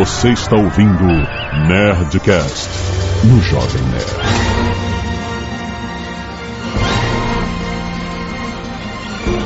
Você está ouvindo Nerdcast no Jovem Nerd.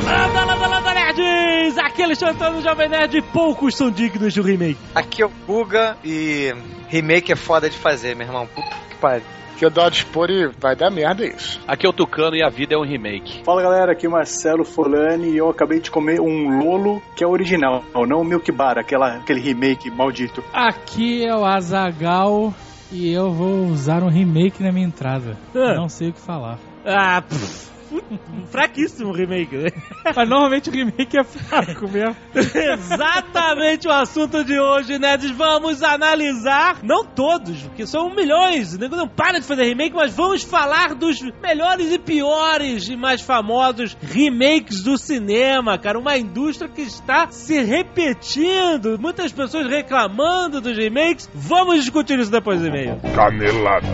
Landa, landa, landa, nerds! Aqui é Alexandre Jovem Nerd, poucos são dignos de um remake. Aqui é o Guga e remake é foda de fazer, meu irmão. Puta que pariu. Que eu dou a dispor e vai dar merda isso. Aqui é o Tucano e a vida é um remake. Fala galera, aqui é o Marcelo Folani e eu acabei de comer um Lolo que é original, não o Milk Bar, aquela, aquele remake maldito. Aqui é o Azagal e eu vou usar um remake na minha entrada. Ah. Não sei o que falar. Ah, pff, fraquíssimo remake, né? Mas normalmente o remake é fraco mesmo. Exatamente o assunto de hoje, nerds. Vamos analisar, não todos, porque são milhões, o nego não para de fazer remake, mas vamos falar dos melhores e piores e mais famosos remakes do cinema, cara. Uma indústria que está se repetindo, muitas pessoas reclamando dos remakes. Vamos discutir isso depois do e-mail. Canelada.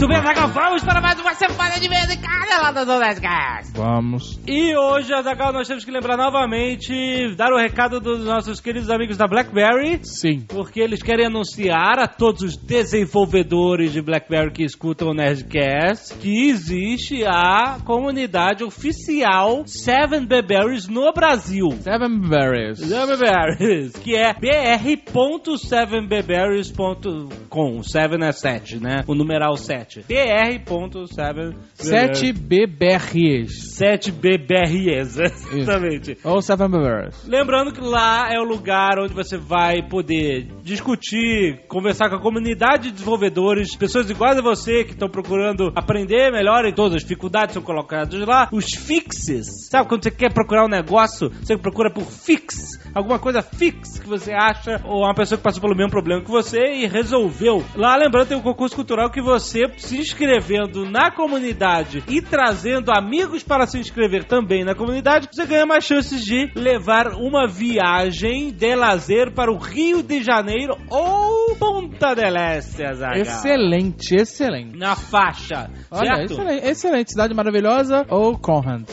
Muito bem, Azaghal, vamos para mais uma semana de vez em Canelada do Nerdcast. Vamos. E hoje, Azaghal, nós temos que lembrar novamente, dar o recado dos nossos queridos amigos da BlackBerry, Sim. porque eles querem anunciar a todos os desenvolvedores de BlackBerry que escutam o Nerdcast que existe a comunidade oficial Seven Berries no Brasil. Seven Berries. Seven Berries, que é br.7bberries.com. 7 é 7, né? O numeral 7. br.7 Sete Beberries. 7 BBRs, exatamente. Ou Seven Berries. Lembrando que lá é o lugar onde você vai poder discutir, conversar com a comunidade de desenvolvedores, pessoas iguais a você que estão procurando aprender melhor e todas as dificuldades são colocadas lá. Os fixes. Sabe quando você quer procurar um negócio, você procura por fix, alguma coisa fix que você acha, ou uma pessoa que passou pelo mesmo problema que você e resolveu. Lá, lembrando, tem um concurso cultural que você se inscrevendo na comunidade e trazendo amigos para se inscrever também na comunidade, você ganha mais chances de levar uma viagem de lazer para o Rio de Janeiro ou Ponta del Este, Azaghal. Excelente, excelente. Na faixa, Olha, certo? excelente, excelente. Cidade maravilhosa ou Conrad?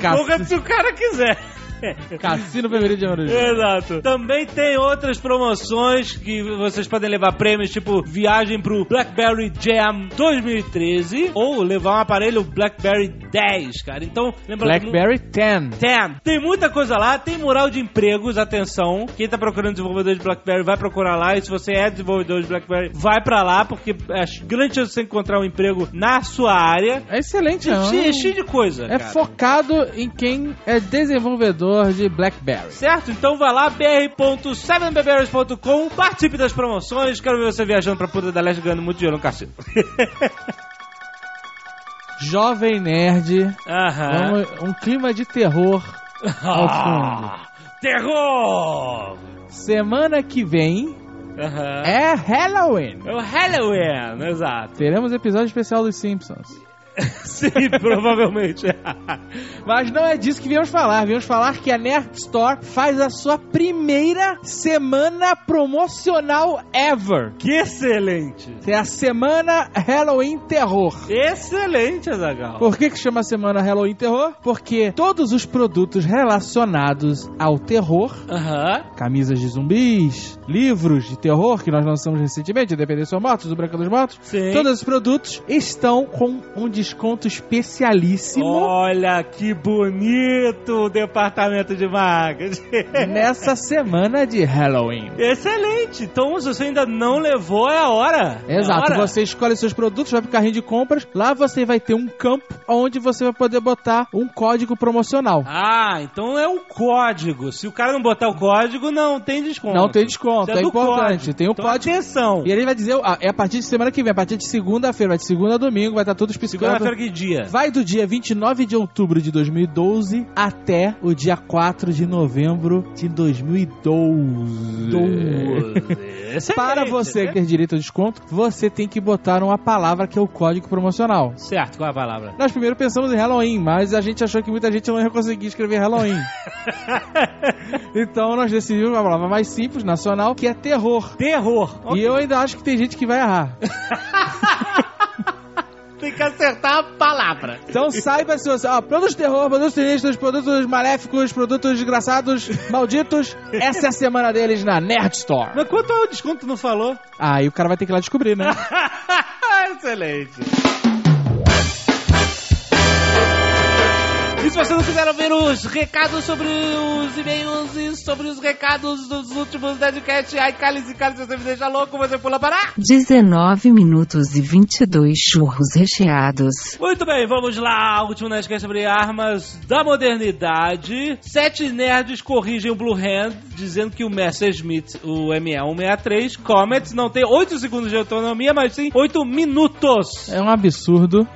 Porra, se o cara quiser. Cassino Fevereiro de Ouro. Exato. Também tem outras promoções que vocês podem levar prêmios, tipo viagem pro BlackBerry Jam 2013 ou levar um aparelho BlackBerry 10, cara. Então, lembra Blackberry 10. 10. Tem muita coisa lá, tem mural de empregos, atenção. Quem tá procurando desenvolvedor de BlackBerry vai procurar lá. E se você é desenvolvedor de BlackBerry, vai pra lá, porque é grande chance de você encontrar um emprego na sua área. É excelente, não. Cheio, cheio de coisa. É cara. focado em quem é desenvolvedor de Blackberry. Certo? Então vai lá, br.7beberries.com, participe das promoções. Quero ver você viajando pra Punta da Leste ganhando muito dinheiro no cassino. Jovem Nerd, Aham. vamos- um clima de terror ao fundo. Ah, terror! Semana que vem Aham. é Halloween. É o Halloween, exato. Teremos episódio especial dos Simpsons. Sim, provavelmente. Mas não é disso que viemos falar. Viemos falar que a Nerd Store faz a sua primeira semana promocional ever. que excelente! É a semana Halloween Terror. Excelente, Azagal. Por que, que chama Semana Halloween Terror? Porque todos os produtos relacionados ao terror, camisas de zumbis, livros de terror que nós lançamos recentemente, Independência ou Mortos, do Branca dos Mortos, Sim. todos esses produtos estão com um desconto especialíssimo Olha que bonito o departamento de marketing. nessa semana de Halloween. Excelente! Então, se você ainda não levou, é a hora. É a Exato, hora. você escolhe seus produtos, vai pro carrinho de compras, lá você vai ter um campo onde você vai poder botar um código promocional. Ah, então é o código. Se o cara não botar o código, não tem desconto. Não tem desconto, Isso é do importante. código. Tem o então, código. Atenção. E ele vai dizer, ah, é a partir de semana que vem, a partir de segunda-feira, vai de segunda a domingo, vai estar tudo especificado. Segunda-feira que dia? Vai do dia 29 de outubro de 2012 até o dia 4 de novembro de 2012. Excelente, Para você né? ter direito ao desconto, você tem que botar uma palavra que é o código promocional. Certo, qual é a palavra? Nós primeiro pensamos em Halloween, mas a gente achou que muita gente não ia conseguir escrever Halloween. então nós decidimos uma palavra mais simples, nacional, que é terror. Terror. E eu ainda acho que tem gente que vai errar. Tem que acertar a palavra. Então saiba se você. Ó, produtos de terror, produtos sinistros, produtos maléficos, produtos desgraçados, malditos. Essa é a semana deles na Nerd Store. Mas quanto é o desconto não falou? Aí o cara vai ter que ir lá descobrir, né? Excelente. E se você não quiser ouvir os recados sobre os e-mails e sobre os recados dos últimos Deadcast, ai, cale-se, cale-se, você me deixa louco, você pula para... 19 minutos e 22 churros recheados. Muito bem, vamos lá. O último Nerdcast sobre armas da modernidade. Sete nerds corrigem o Blue Hand, dizendo que o Messerschmitt, o ME-163, Comet, não tem 8 segundos de autonomia, mas sim 8 minutos. É um absurdo.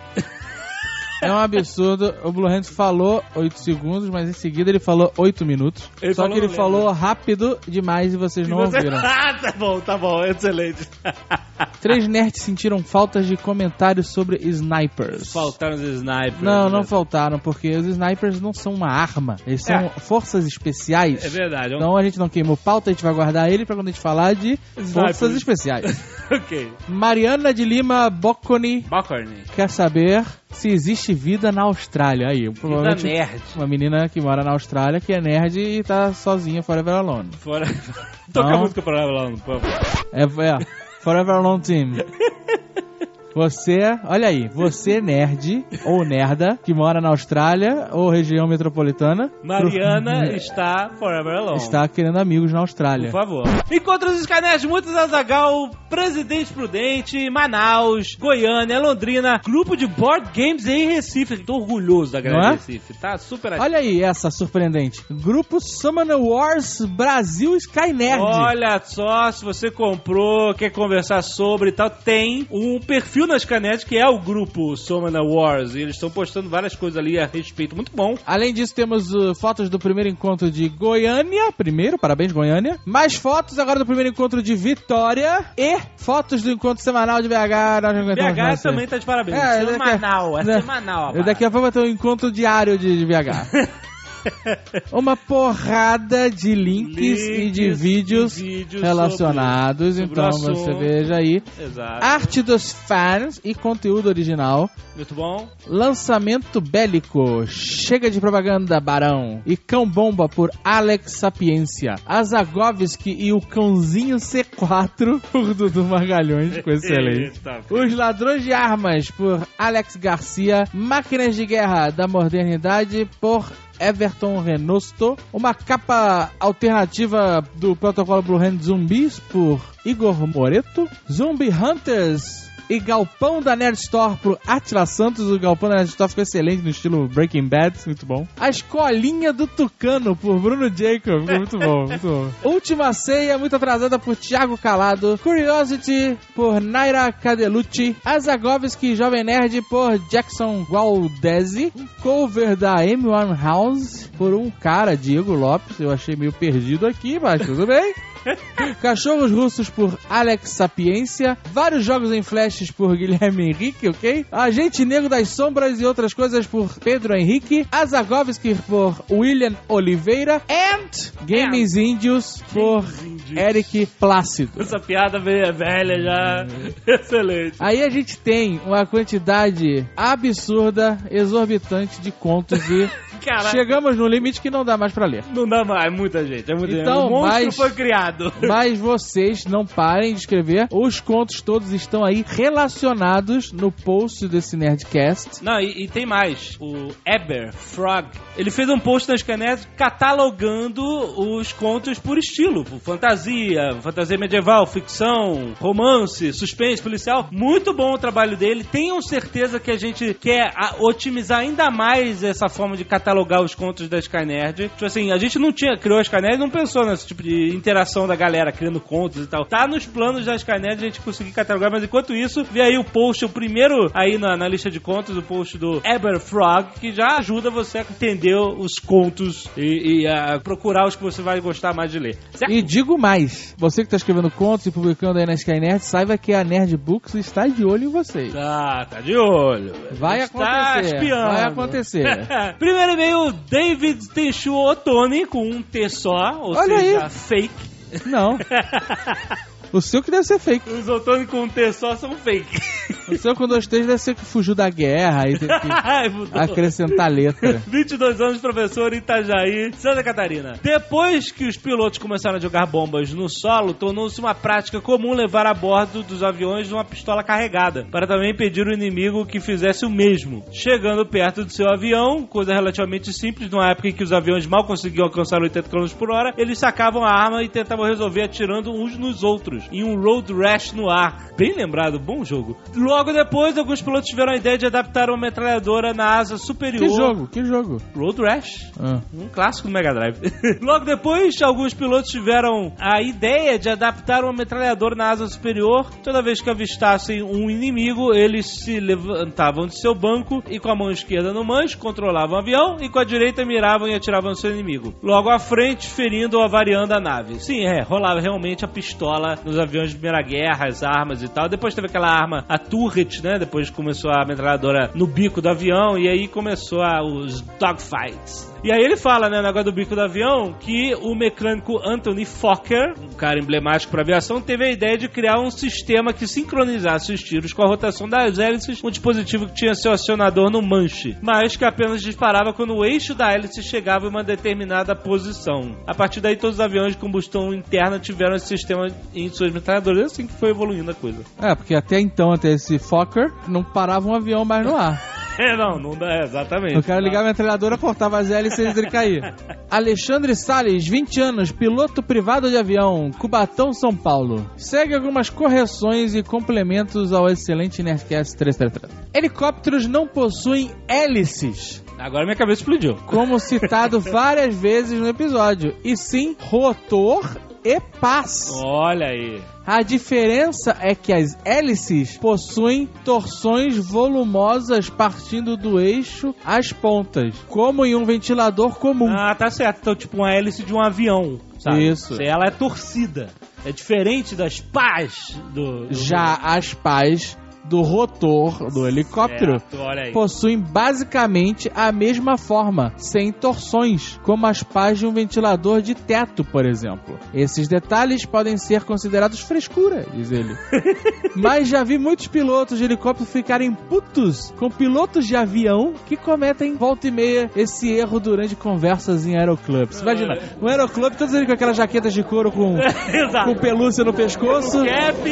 É um absurdo. O Blue Hand falou 8 segundos, mas em seguida ele falou 8 minutos. Ele Só falou, que ele falou rápido demais e vocês não Você- ouviram. Ah, tá bom, tá bom, excelente. Três nerds sentiram faltas de comentários sobre snipers. Faltaram os snipers. Não, não né? faltaram, porque os snipers não são uma arma. Eles são É. forças especiais. É verdade, é um... Então a gente não queimou pauta, a gente vai guardar ele pra quando a gente falar de forças Snipers. especiais. ok. Mariana de Lima Bocconi Bacorny. quer saber se existe vida na Austrália. Aí, Vida provavelmente nerd. uma menina que mora na Austrália, que é nerd e tá sozinha forever alone. Fora... Toca a Não. música ela lá, por favor. É, é forever alone team. Você, olha aí, você nerd ou nerda que mora na Austrália ou região metropolitana Mariana pro- está forever alone. está querendo amigos na Por Austrália. favor. Encontra os Skynet muitos Azagal, Presidente Prudente, Manaus, Goiânia, Londrina, grupo de board games em Recife. Tô orgulhoso da galera é? de Recife, tá super. Olha aí essa surpreendente. Grupo Summoner Wars Brasil Sky Nerd. Olha só, se você comprou, quer conversar sobre e tal, tem um perfil na Skynet que é o grupo Somana Wars. E eles estão postando várias coisas ali a respeito. Muito bom. Além disso, temos uh, fotos do primeiro encontro de Goiânia. Primeiro, parabéns, Goiânia. Mais fotos agora do primeiro encontro de Vitória. E fotos do encontro semanal de BH. BH também tá de parabéns. É, semanal, é né? semanal. Daqui a pouco vai ter um encontro diário de, de BH. Uma porrada de links, e de Links vídeos, e vídeos relacionados. sobre- sobre então o você veja aí. Exato. Arte dos fans e conteúdo original. Muito bom. Lançamento bélico. Chega de propaganda, Barão. E Cão Bomba por Alex Sapiência. Azagovski e o Cãozinho C4 por Dudu Margalhões. Ficou excelente. Os Ladrões de Armas por Alex Garcia. Máquinas de Guerra da Modernidade por Everton Renosto. Uma capa alternativa do protocolo Blue Hand Zumbis por Igor Moreto. Zombie Hunters. E Galpão da Nerd Store pro Atila Santos. O Galpão da Nerd Store ficou excelente no estilo Breaking Bad, muito bom. A Escolinha do Tucano por Bruno Jacob, muito bom, muito bom. Última Ceia, muito atrasada por Thiago Calado. Curiosity por Naira Cadelucci. Azagovski Jovem Nerd por Jackson Gualdesi. Um cover da M1 House por um cara, Diego Lopes. Eu achei meio perdido aqui, mas tudo bem. Cachorros Russos por Alex Sapiência. Vários jogos em flashes por Guilherme Henrique, ok? Agente Negro das Sombras e outras coisas por Pedro Henrique. Azagovski por William Oliveira. And Games Índios por Índios. Eric Plácido. Essa piada meio é velha já. Excelente. Aí a gente tem uma quantidade absurda, exorbitante de contos e Caraca. chegamos no limite que não dá mais pra ler. Não dá mais, é muita gente. É muita Então, gente. O monstro mas- foi criado. Mas vocês não parem de escrever. Os contos todos estão aí relacionados no post desse Nerdcast. Não, e, e tem mais. O Eber Frog, ele fez um post na Scanet catalogando os contos por estilo. Fantasia, fantasia medieval, ficção, romance, suspense, policial. Muito bom o trabalho dele. Tenham certeza que a gente quer a- otimizar ainda mais essa forma de catalogar os contos da Skynerd. Tipo assim, a gente não tinha, criou a Skynerd e não pensou nesse tipo de interação da galera criando contos e tal. Tá nos planos da Skynerd a gente conseguir catalogar, mas enquanto isso, vê aí o post, o primeiro aí na, na lista de contos, o post do Eber Frog, que já ajuda você a entender os contos e, e a procurar os que você vai gostar mais de ler. Certo? E digo mais: você que está escrevendo contos e publicando aí na Sky Nerd, saiba que a Nerd Books está de olho em vocês. Tá, tá de olho. Vai Está acontecer, espiando. vai acontecer. Primeiro e-mail, David Tenchu Otoni, com um T só, ou Olha seja, aí. fake. Não. O seu que deve ser fake. Os Otoni com um T só são fake. O seu com dois três deve ser que fugiu da guerra e tem que acrescentar letra. 22 anos, professor Itajaí, Santa Catarina. Depois que os pilotos começaram a jogar bombas no solo, tornou-se uma prática comum levar a bordo dos aviões uma pistola carregada, para também impedir o inimigo que fizesse o mesmo. Chegando perto do seu avião, coisa relativamente simples, numa época em que os aviões mal conseguiam alcançar 80 km por hora, eles sacavam a arma e tentavam resolver atirando uns nos outros, em um road rash no ar. Bem lembrado, bom jogo. Logo depois, alguns pilotos tiveram a ideia de adaptar uma metralhadora na asa superior. Que jogo? Que jogo? Road Rash. Ah. Um clássico do Mega Drive. Logo depois, alguns pilotos tiveram a ideia de adaptar uma metralhadora na asa superior. Toda vez que avistassem um inimigo, eles se levantavam de seu banco e com a mão esquerda no manche controlavam o avião e com a direita miravam e atiravam no seu inimigo. Logo à frente, ferindo ou avariando a nave. Sim, é, rolava realmente a pistola nos aviões de Primeira Guerra, as armas e tal. Depois teve aquela arma, a turret, né? Depois começou a metralhadora no bico do avião e aí começou a, os dogfights. E aí ele fala, né, negócio do bico do avião, que o mecânico Anthony Fokker, um cara emblemático para aviação, teve a ideia de criar um sistema que sincronizasse os tiros com a rotação das hélices, um dispositivo que tinha seu acionador no manche, mas que apenas disparava quando o eixo da hélice chegava em uma determinada posição. A partir daí, todos os aviões de combustão interna tiveram esse sistema em suas metralhadoras, é assim que foi evoluindo a coisa. É, porque até então, até esse Fokker, não parava um avião mais no ar. É, não, não dá, exatamente. O cara ligava a metralhadora, cortava as hélices e ele caía. Alexandre Salles, 20 anos, piloto privado de avião, Cubatão, São Paulo. Segue algumas correções e complementos ao excelente Nerdcast 333. Helicópteros não possuem hélices, Agora minha cabeça explodiu. como citado várias vezes no episódio, e sim rotor e pás. Olha aí. A diferença é que as hélices possuem torções volumosas partindo do eixo às pontas, como em um ventilador comum. Ah, tá certo. Então, tipo uma hélice de um avião, sabe? Isso. Ela é torcida. É diferente das pás do... do- Já as pás do rotor do helicóptero Certo, aí. possuem basicamente a mesma forma, sem torções, como as pás de um ventilador de teto, por exemplo. Esses detalhes podem ser considerados frescura, diz ele. Mas já vi muitos pilotos de helicóptero ficarem putos com pilotos de avião que cometem volta e meia esse erro durante conversas em aeroclubs. Imagina, no aeroclube, todos eles com aquelas jaquetas de couro com com pelúcia no pescoço,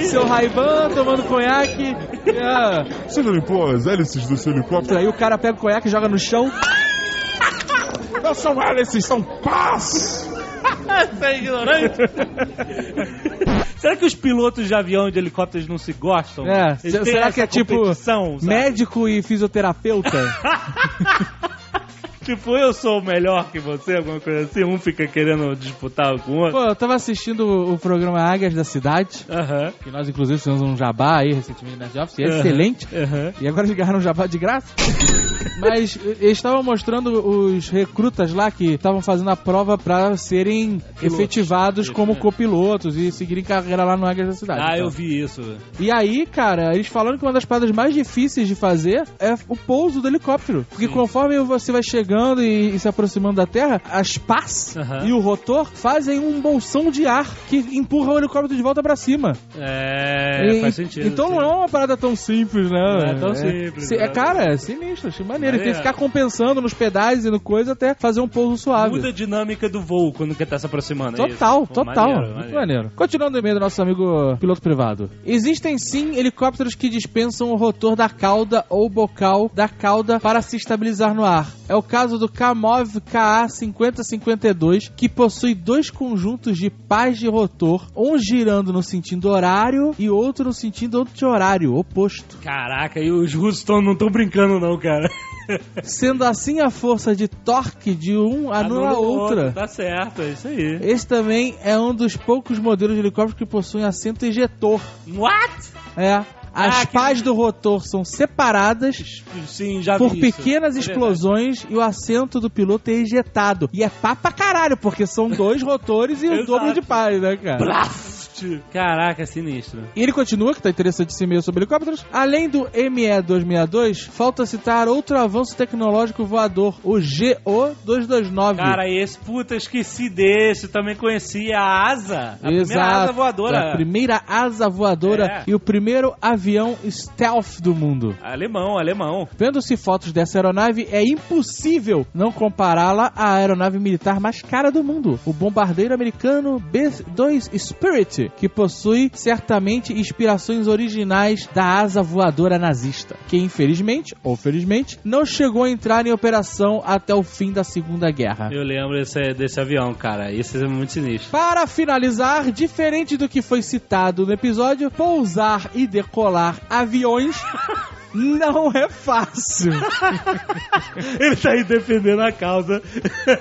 seu Ray-Ban tomando conhaque. Ah, Você não limpou as hélices do seu helicóptero? aí o cara pega o conhaque e joga no chão. Não são hélices, são pás! Você é ignorante. Será que os pilotos de avião e de helicópteros não se gostam? É, será que é tipo sabe? médico e fisioterapeuta? Tipo, eu sou melhor que você, alguma coisa assim. Um fica querendo disputar com o outro. Pô, eu tava assistindo o, programa Águias da Cidade, Aham. que nós inclusive fizemos um jabá aí recentemente na Office, é Aham. excelente. Aham. E agora eles ganharam um jabá de graça. Mas eles estavam mostrando os recrutas lá que estavam fazendo a prova pra serem efetivados Isso, como é. copilotos e seguirem carreira lá no Águias da Cidade. Ah, Então, eu vi isso. E aí, cara, eles falando que uma das paradas mais difíceis de fazer é o pouso do helicóptero. Porque conforme você vai chegando e, e se aproximando da Terra, as pás e o rotor fazem um bolsão de ar que empurra o helicóptero de volta pra cima. É, E- faz sentido. Então sim. não é uma parada tão simples, né? Não é tão simples, se- É, né? cara, é sinistro, achei maneiro. Tem que Maneiro. ficar compensando nos pedais e no coisa até fazer um pouso suave. Muda a dinâmica do voo quando quer estar se aproximando. é? Total, Pô, total. maneiro, Muito maneiro. Continuando o e-mail do nosso amigo piloto privado. Existem sim helicópteros que dispensam o rotor da cauda ou bocal da cauda para se estabilizar no ar. É o caso do Kamov KA5052, que possui dois conjuntos de pás de rotor, um girando no sentido horário e outro no sentido anti-horário, oposto. Caraca, e os russos tão, não estão brincando não, cara. Sendo assim a força de torque de um anula a outra. Tá certo, é isso aí. Esse também é um dos poucos modelos de helicóptero que possuem assento ejetor. What? É. As Ah, que- pás do rotor são separadas Sim, já por vi isso. pequenas É explosões e o assento do piloto é ejetado. E é pá pra caralho, porque são dois rotores e o dobro de pás, né, cara? Blast! Caraca, sinistro. E ele continua, que tá interessante esse e-mail sobre helicópteros. Além do ME-262, falta citar outro avanço tecnológico voador, o GO-229. Cara, esse, puta, esqueci desse. Também conheci a asa. A primeira Exato. asa voadora. A primeira asa voadora É. e o primeiro avião stealth do mundo. Alemão, alemão. Vendo-se fotos dessa aeronave, é impossível não compará-la à aeronave militar mais cara do mundo, o bombardeiro americano B-2 Spirit, que possui certamente inspirações originais da asa voadora nazista, que infelizmente, ou felizmente, não chegou a entrar em operação até o fim da Segunda Guerra. Eu lembro desse, desse avião, cara. Esse é muito sinistro. Para finalizar, diferente do que foi citado no episódio, pousar e decolar aviões não é fácil. Ele tá aí defendendo a causa.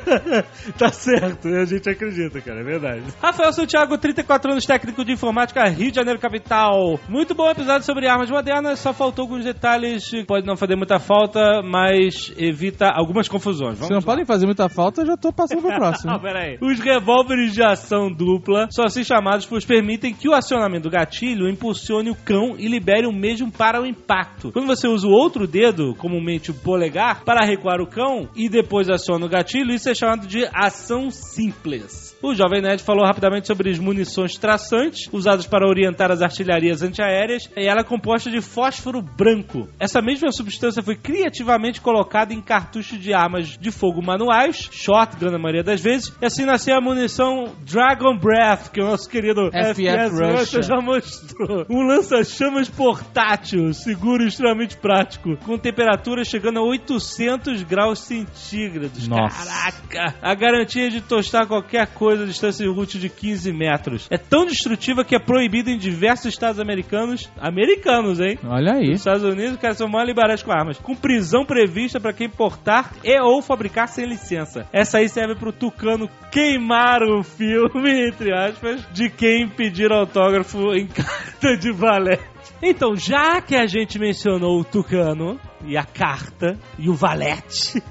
tá certo, a gente acredita, cara, é verdade. Rafael Santiago, 34 anos, técnico de informática, Rio de Janeiro, capital. Muito bom episódio sobre armas modernas, só faltou alguns detalhes, pode não fazer muita falta, mas evita algumas confusões. Se não podem fazer muita falta, eu já tô passando pro próximo. Ah, peraí. Os revólveres de ação dupla, só assim chamados, pois permitem que o acionamento do gatilho impulsione o cão e libere o mesmo para o impacto. Quando você usa o outro dedo, comumente o polegar, para recuar o cão e depois aciona o gatilho, isso é chamado de ação simples. O Jovem Nerd falou rapidamente sobre as munições traçantes, usadas para orientar as artilharias antiaéreas, e ela é composta de fósforo branco. Essa mesma substância foi criativamente colocada em cartuchos de armas de fogo manuais, shotgun na maioria das vezes, e assim nasceu a munição Dragon Breath, que o nosso querido FF Russia. já mostrou. Um lança-chamas portátil, seguro e extremamente prático, com temperatura chegando a 800 graus centígrados. Nossa. Caraca! A garantia de tostar qualquer coisa a distância de route de 15 metros. É tão destrutiva que é proibido em diversos estados americanos. Americanos, hein? Olha aí. Nos Estados Unidos, os caras são mal liberais com armas. Com prisão prevista para quem portar e ou fabricar sem licença. Essa aí serve pro Tucano queimar o filme, entre aspas, de quem pedir autógrafo em carta de valete. Então, já que a gente mencionou o Tucano e a carta e o valete.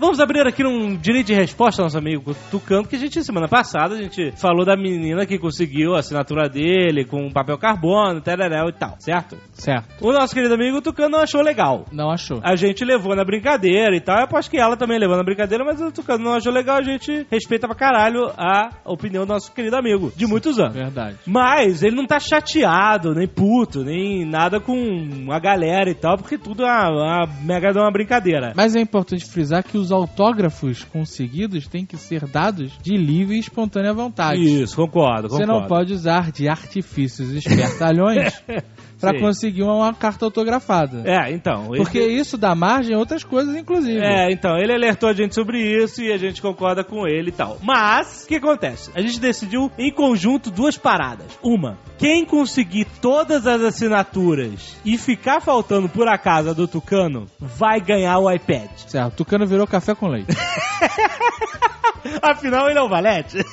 Vamos abrir aqui um direito de resposta ao nosso amigo Tucano, que a gente, semana passada, a gente falou da menina que conseguiu a assinatura dele com papel carbono, tereréu e tal, certo? Certo. O nosso querido amigo Tucano não achou legal. Não achou. A gente levou na brincadeira e tal. Eu aposto que ela também levou na brincadeira, mas o Tucano não achou legal. A gente respeita pra caralho a opinião do nosso querido amigo, de muitos anos. Verdade. Mas ele não tá chateado, nem puto, nem nada com a galera e tal, porque tudo é uma, uma mega de uma brincadeira. Mas é importante frisar que os autógrafos conseguidos têm que ser dados de livre e espontânea vontade. Isso, concordo, Você concordo. não pode usar de artifícios espertalhões pra Sim. conseguir uma carta autografada. É, então. Porque esse- isso dá margem a outras coisas, inclusive. É, então, ele alertou a gente sobre isso e a gente concorda com ele e tal. Mas, o que acontece? A gente decidiu em conjunto duas paradas. Uma, quem conseguir todas as assinaturas e ficar faltando por acaso a do Tucano, vai ganhar o iPad. Certo, o Tucano virou café com leite. Afinal, ele é o Valete.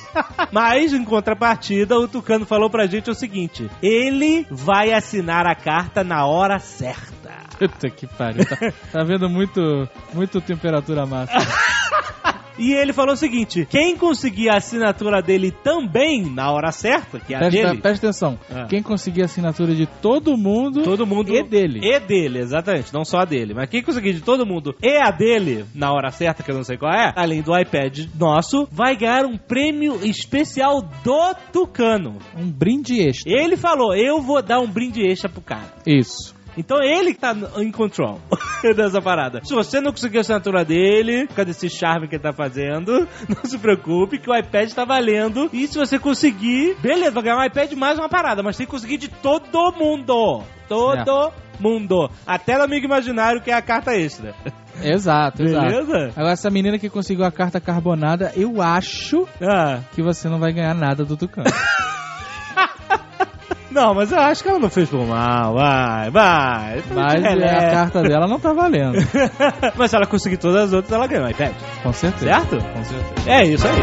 Mas, em contrapartida, o Tucano falou pra gente o seguinte: ele vai assinar a carta na hora certa. Puta que pariu. Tá, tá vendo muito, muito temperatura máxima. E ele falou o seguinte: quem conseguir a assinatura dele também na hora certa, que é a Presta, dele. presta atenção. Ah. Quem conseguir a assinatura de todo mundo Todo mundo. e dele. E dele, exatamente. Não só a dele. Mas quem conseguir de todo mundo e a dele, na hora certa, que eu não sei qual é, além do iPad nosso, vai ganhar um prêmio especial do Tucano. Um brinde extra. Ele falou: eu vou dar um brinde extra pro cara. Isso. Então ele que tá em control dessa parada. Se você não conseguir a assinatura dele, por causa desse charme que ele tá fazendo, não se preocupe que o iPad tá valendo. E se você conseguir, beleza, vai ganhar um iPad mais uma parada, mas tem que conseguir de todo mundo. Todo mundo. Até do amigo imaginário que é a carta extra. Exato, exato. Beleza? Agora, essa menina que conseguiu a carta carbonada, eu acho Ah. que você não vai ganhar nada do Tucano. Não, mas eu acho que ela não fez por mal. Vai, vai. Mas é, a carta dela não tá valendo. mas se ela conseguir todas as outras, ela ganha um iPad. Com certeza. Certo? Com certeza. É isso aí.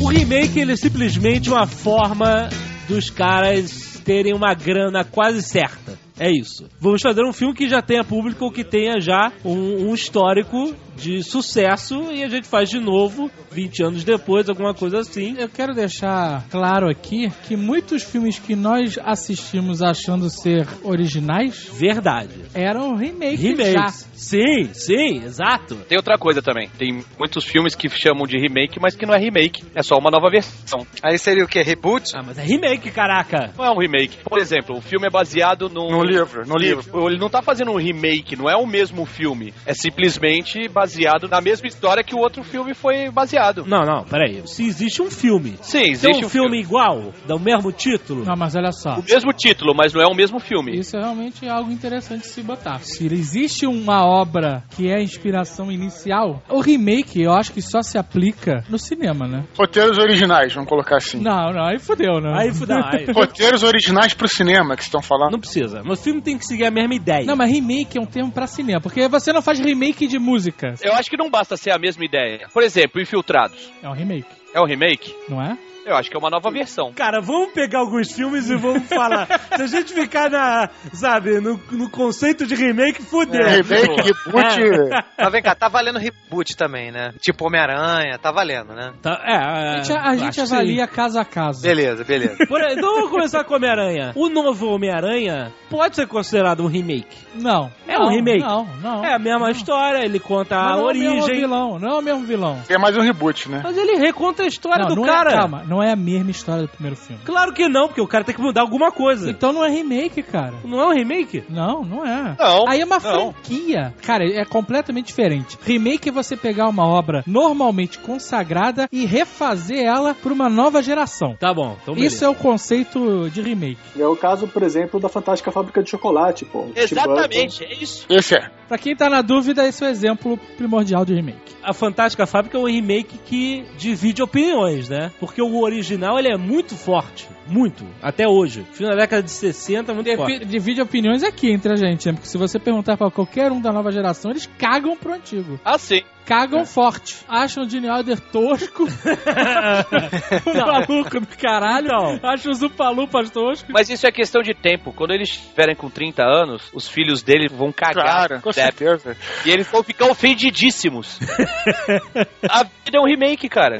O remake ele é simplesmente uma forma dos caras terem uma grana quase certa. É isso. Vamos fazer um filme que já tenha público ou que tenha já um, um histórico de sucesso e a gente faz de novo 20 anos depois, alguma coisa assim. Eu quero deixar claro aqui que muitos filmes que nós assistimos achando ser originais Verdade. eram remakes. Remakes. Sim, sim, exato. Tem outra coisa também. Tem muitos filmes que chamam de remake, mas que não é remake. É só uma nova versão. Aí seria o quê? Reboot? Ah, mas é remake, caraca. Não é um remake. Por exemplo, o filme é baseado num... No livro, no livro. Ele não tá fazendo um remake, não é o mesmo filme. É simplesmente baseado na mesma história que o outro filme foi baseado. Não, não, peraí. Se existe um filme, Sim, tem existe um filme igual, do mesmo título, Não, mas olha só. O mesmo título, mas não é o mesmo filme. Isso é realmente algo interessante de se botar. Se existe uma obra que é a inspiração inicial, o remake eu acho que só se aplica no cinema, né? Roteiros originais, vamos colocar assim. Não, não, aí fudeu, né? aí fudeu. Aí, Roteiros originais pro cinema que estão falando. não precisa. Mas o filme tem que seguir a mesma ideia. Não, mas remake é um termo pra cinema, porque você não faz remake de música. Eu acho que não basta ser a mesma ideia. Por exemplo, Infiltrados. É um remake, É um remake? não é? Eu acho que é uma nova versão. Cara, vamos pegar alguns filmes e vamos falar. Se a gente ficar na, sabe, no, no conceito de remake, fudeu. Remake, reboot. Mas vem cá, tá valendo reboot também, né? Tipo Homem-Aranha, tá valendo, né? Tá, é, é, A gente, a gente avalia caso a caso. Beleza, beleza. sim. Por então vamos começar com Homem-Aranha. O novo Homem-Aranha pode ser considerado um remake. Não. É não, um remake? Não, não. É a mesma história, ele conta Mas a não é o mesmo origem. vilão, não é o mesmo vilão. É mais um reboot, né? Mas ele reconta a história não, do não cara. É, calma, não é a mesma história do primeiro filme. Claro que não, porque o cara tem que mudar alguma coisa. Então não é remake, cara. Não é um remake? Não, não é. Não, Aí é uma não. franquia. Cara, é completamente diferente. Remake é você pegar uma obra normalmente consagrada e refazer ela pra uma nova geração. Tá bom, então Isso é o conceito de remake. É o caso, por exemplo, da Fantástica Fábrica de Chocolate, pô. Tim Exatamente, é isso. Esse é. Pra quem tá na dúvida, esse é o exemplo primordial de remake. A Fantástica Fábrica é um remake que divide opiniões, né? Porque o original ele é muito forte. Muito. Até hoje. Fim da década de 60, muito Devi- forte. divide opiniões aqui entre a gente, né? Porque se você perguntar pra qualquer um da nova geração, eles cagam pro antigo. Ah, sim. Cagam forte. Acham o Gene Wilder tosco. um maluco do caralho. Então. Acham os upalupas toscos. Mas isso é questão de tempo. Quando eles estiverem com 30 anos, os filhos dele vão cagar. Claro, com certeza. E eles vão ficar ofendidíssimos. a vida é um remake, cara.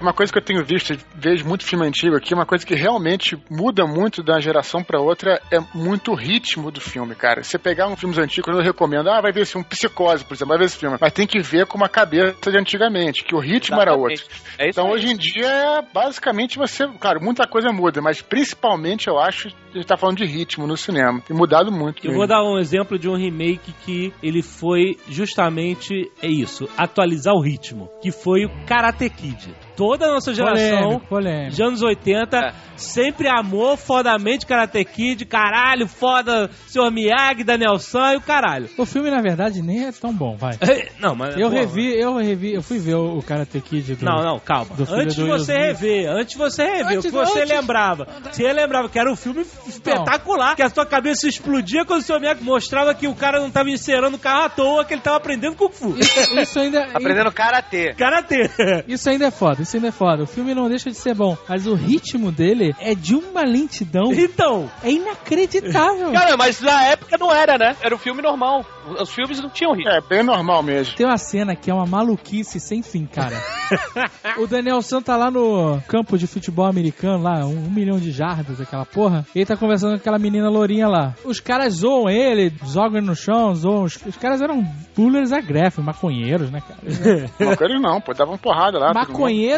Uma coisa que eu tenho visto, vejo muito filme antigo aqui, uma coisa que realmente muda muito da geração pra outra é muito o ritmo do filme, cara. Você pegar um filme antigo, eu recomendo, ah, vai ver esse um Psicose, por exemplo, vai ver esse filme. Mas tem que ver com uma cabeça de antigamente, que o ritmo era Exatamente. outro. É isso Então aí. hoje em dia, é, basicamente, você. Claro, muita coisa muda, mas principalmente eu acho que a gente tá falando de ritmo no cinema. Tem mudado muito. Eu mesmo. vou dar um exemplo de um remake que ele foi justamente é isso, atualizar o ritmo, que foi o Karate Kid. Toda a nossa geração Polêmico, polêmico. de anos 80 É. sempre amou fodamente Karate Kid, caralho, foda Sr. Miyagi, Daniel San e o caralho. O filme, na verdade, nem é tão bom, vai. Não, mas Eu pô, revi, eu revi, eu fui ver o Karate Kid do... Não, não, calma. Antes de você Will Smith. rever, antes de você rever, Antes- o que você antes- lembrava? Você lembrava que era um filme espetacular, que a sua cabeça explodia quando o seu Miyagi mostrava que o cara não tava encerando o carro à toa, que ele tava aprendendo Kung Fu. Isso, isso ainda... Aprendendo karatê. Karatê. Isso ainda é foda, isso ainda é foda. O filme não deixa de ser bom, mas o ritmo dele é de uma lentidão. Então, É inacreditável. Cara, mas na época não era, né? Era o filme normal. Os filmes não tinham ritmo. É, bem normal mesmo. Tem uma cena que é uma maluquice sem fim, cara. o Daniel San tá lá no campo de futebol americano, lá, um, um milhão de jardas, aquela porra. Ele tá conversando com aquela menina lourinha lá. Os caras zoam ele, jogam ele no chão, zoam. Os, os caras eram bullers agressivos, maconheiros, né, cara? Quero não, pô, davam porrada lá. mundo.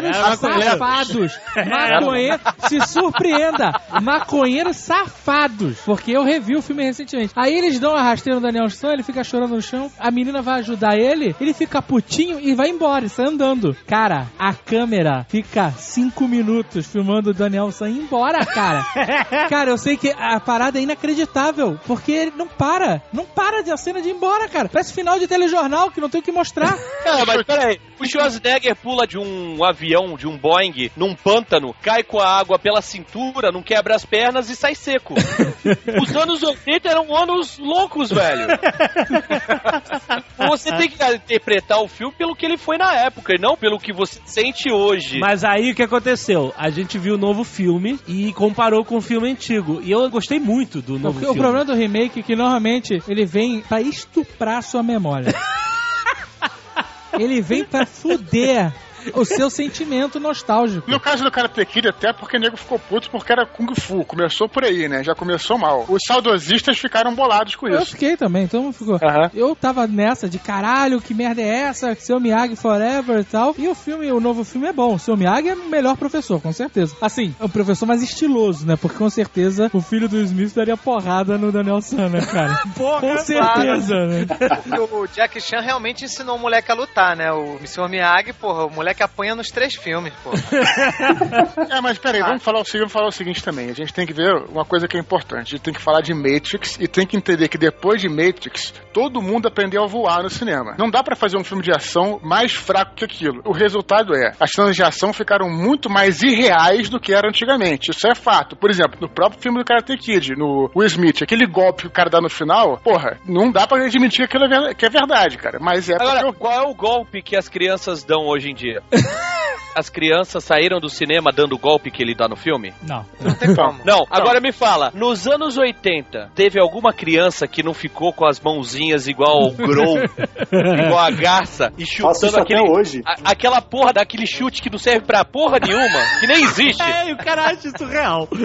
Maconheiros maconheiro. safados. Maconheiros, se surpreenda. Maconheiros safados. Porque eu revi o filme recentemente. Aí eles dão uma rasteira no Daniel San, ele fica chorando no chão. A menina vai ajudar ele, ele fica putinho e vai embora, e sai andando. Cara, a câmera fica cinco minutos filmando o Daniel San ir embora, cara. cara, eu sei que a parada é inacreditável. Porque ele não para. Não para de a cena de ir embora, cara. Parece final de telejornal que não tem o que mostrar. Cara, mas peraí. O Schwarzenegger pula de um avião, de um Boeing, num pântano, cai com a água pela cintura, não quebra as pernas e sai seco. Os anos 80 eram anos loucos, velho. Você tem que interpretar o filme pelo que ele foi na época e não pelo que você sente hoje. mas aí o que aconteceu? A gente viu o novo filme e comparou com o filme antigo. E eu gostei muito do novo o, filme. o problema do remake é que normalmente ele vem pra estuprar sua memória. Ele vem pra fuder o seu sentimento nostálgico. No caso do Karate Kid, até porque o nego ficou puto porque era Kung Fu. Começou por aí, né? Já começou mal. Os saudosistas ficaram bolados com Eu isso. fiquei também, todo mundo ficou. Eu tava nessa de caralho, que merda é essa? Seu Miyagi Forever e tal. E o filme, o novo filme é bom. O seu Miyagi é o melhor professor, com certeza. Assim, é um professor mais estiloso, né? Porque com certeza o filho do Smith daria porrada no Daniel San, né, cara? com certeza, né? O Jack Chan realmente ensinou o moleque a lutar, né? O Mr. Miyagi, porra, o moleque apanha nos três filmes, porra. É, mas peraí, vamos falar, o, seguinte- vamos falar o seguinte também. A gente tem que ver uma coisa que é importante. A gente tem que falar de Matrix e tem que entender que depois de Matrix, todo mundo aprendeu a voar no cinema. Não dá pra fazer um filme de ação mais fraco que aquilo. O resultado é, as cenas de ação ficaram muito mais irreais do que era antigamente. Isso é fato. Por exemplo, no próprio filme do Karate Kid, no Will Smith, aquele golpe que o cara dá no final, porra, não dá pra admitir que aquilo é que é verdade, cara. Mas é Agora, porque... qual é o golpe que as crianças dão hoje em dia? As crianças saíram do cinema dando o golpe que ele dá no filme? Não. Não tem como. Não, agora me fala, nos anos 80, teve alguma criança que não ficou com as mãozinhas igual o Grow, igual a garça, e Faço chutando aquele, hoje. a- aquela porra daquele chute que não serve pra porra nenhuma, que nem existe. É, o cara acha isso real.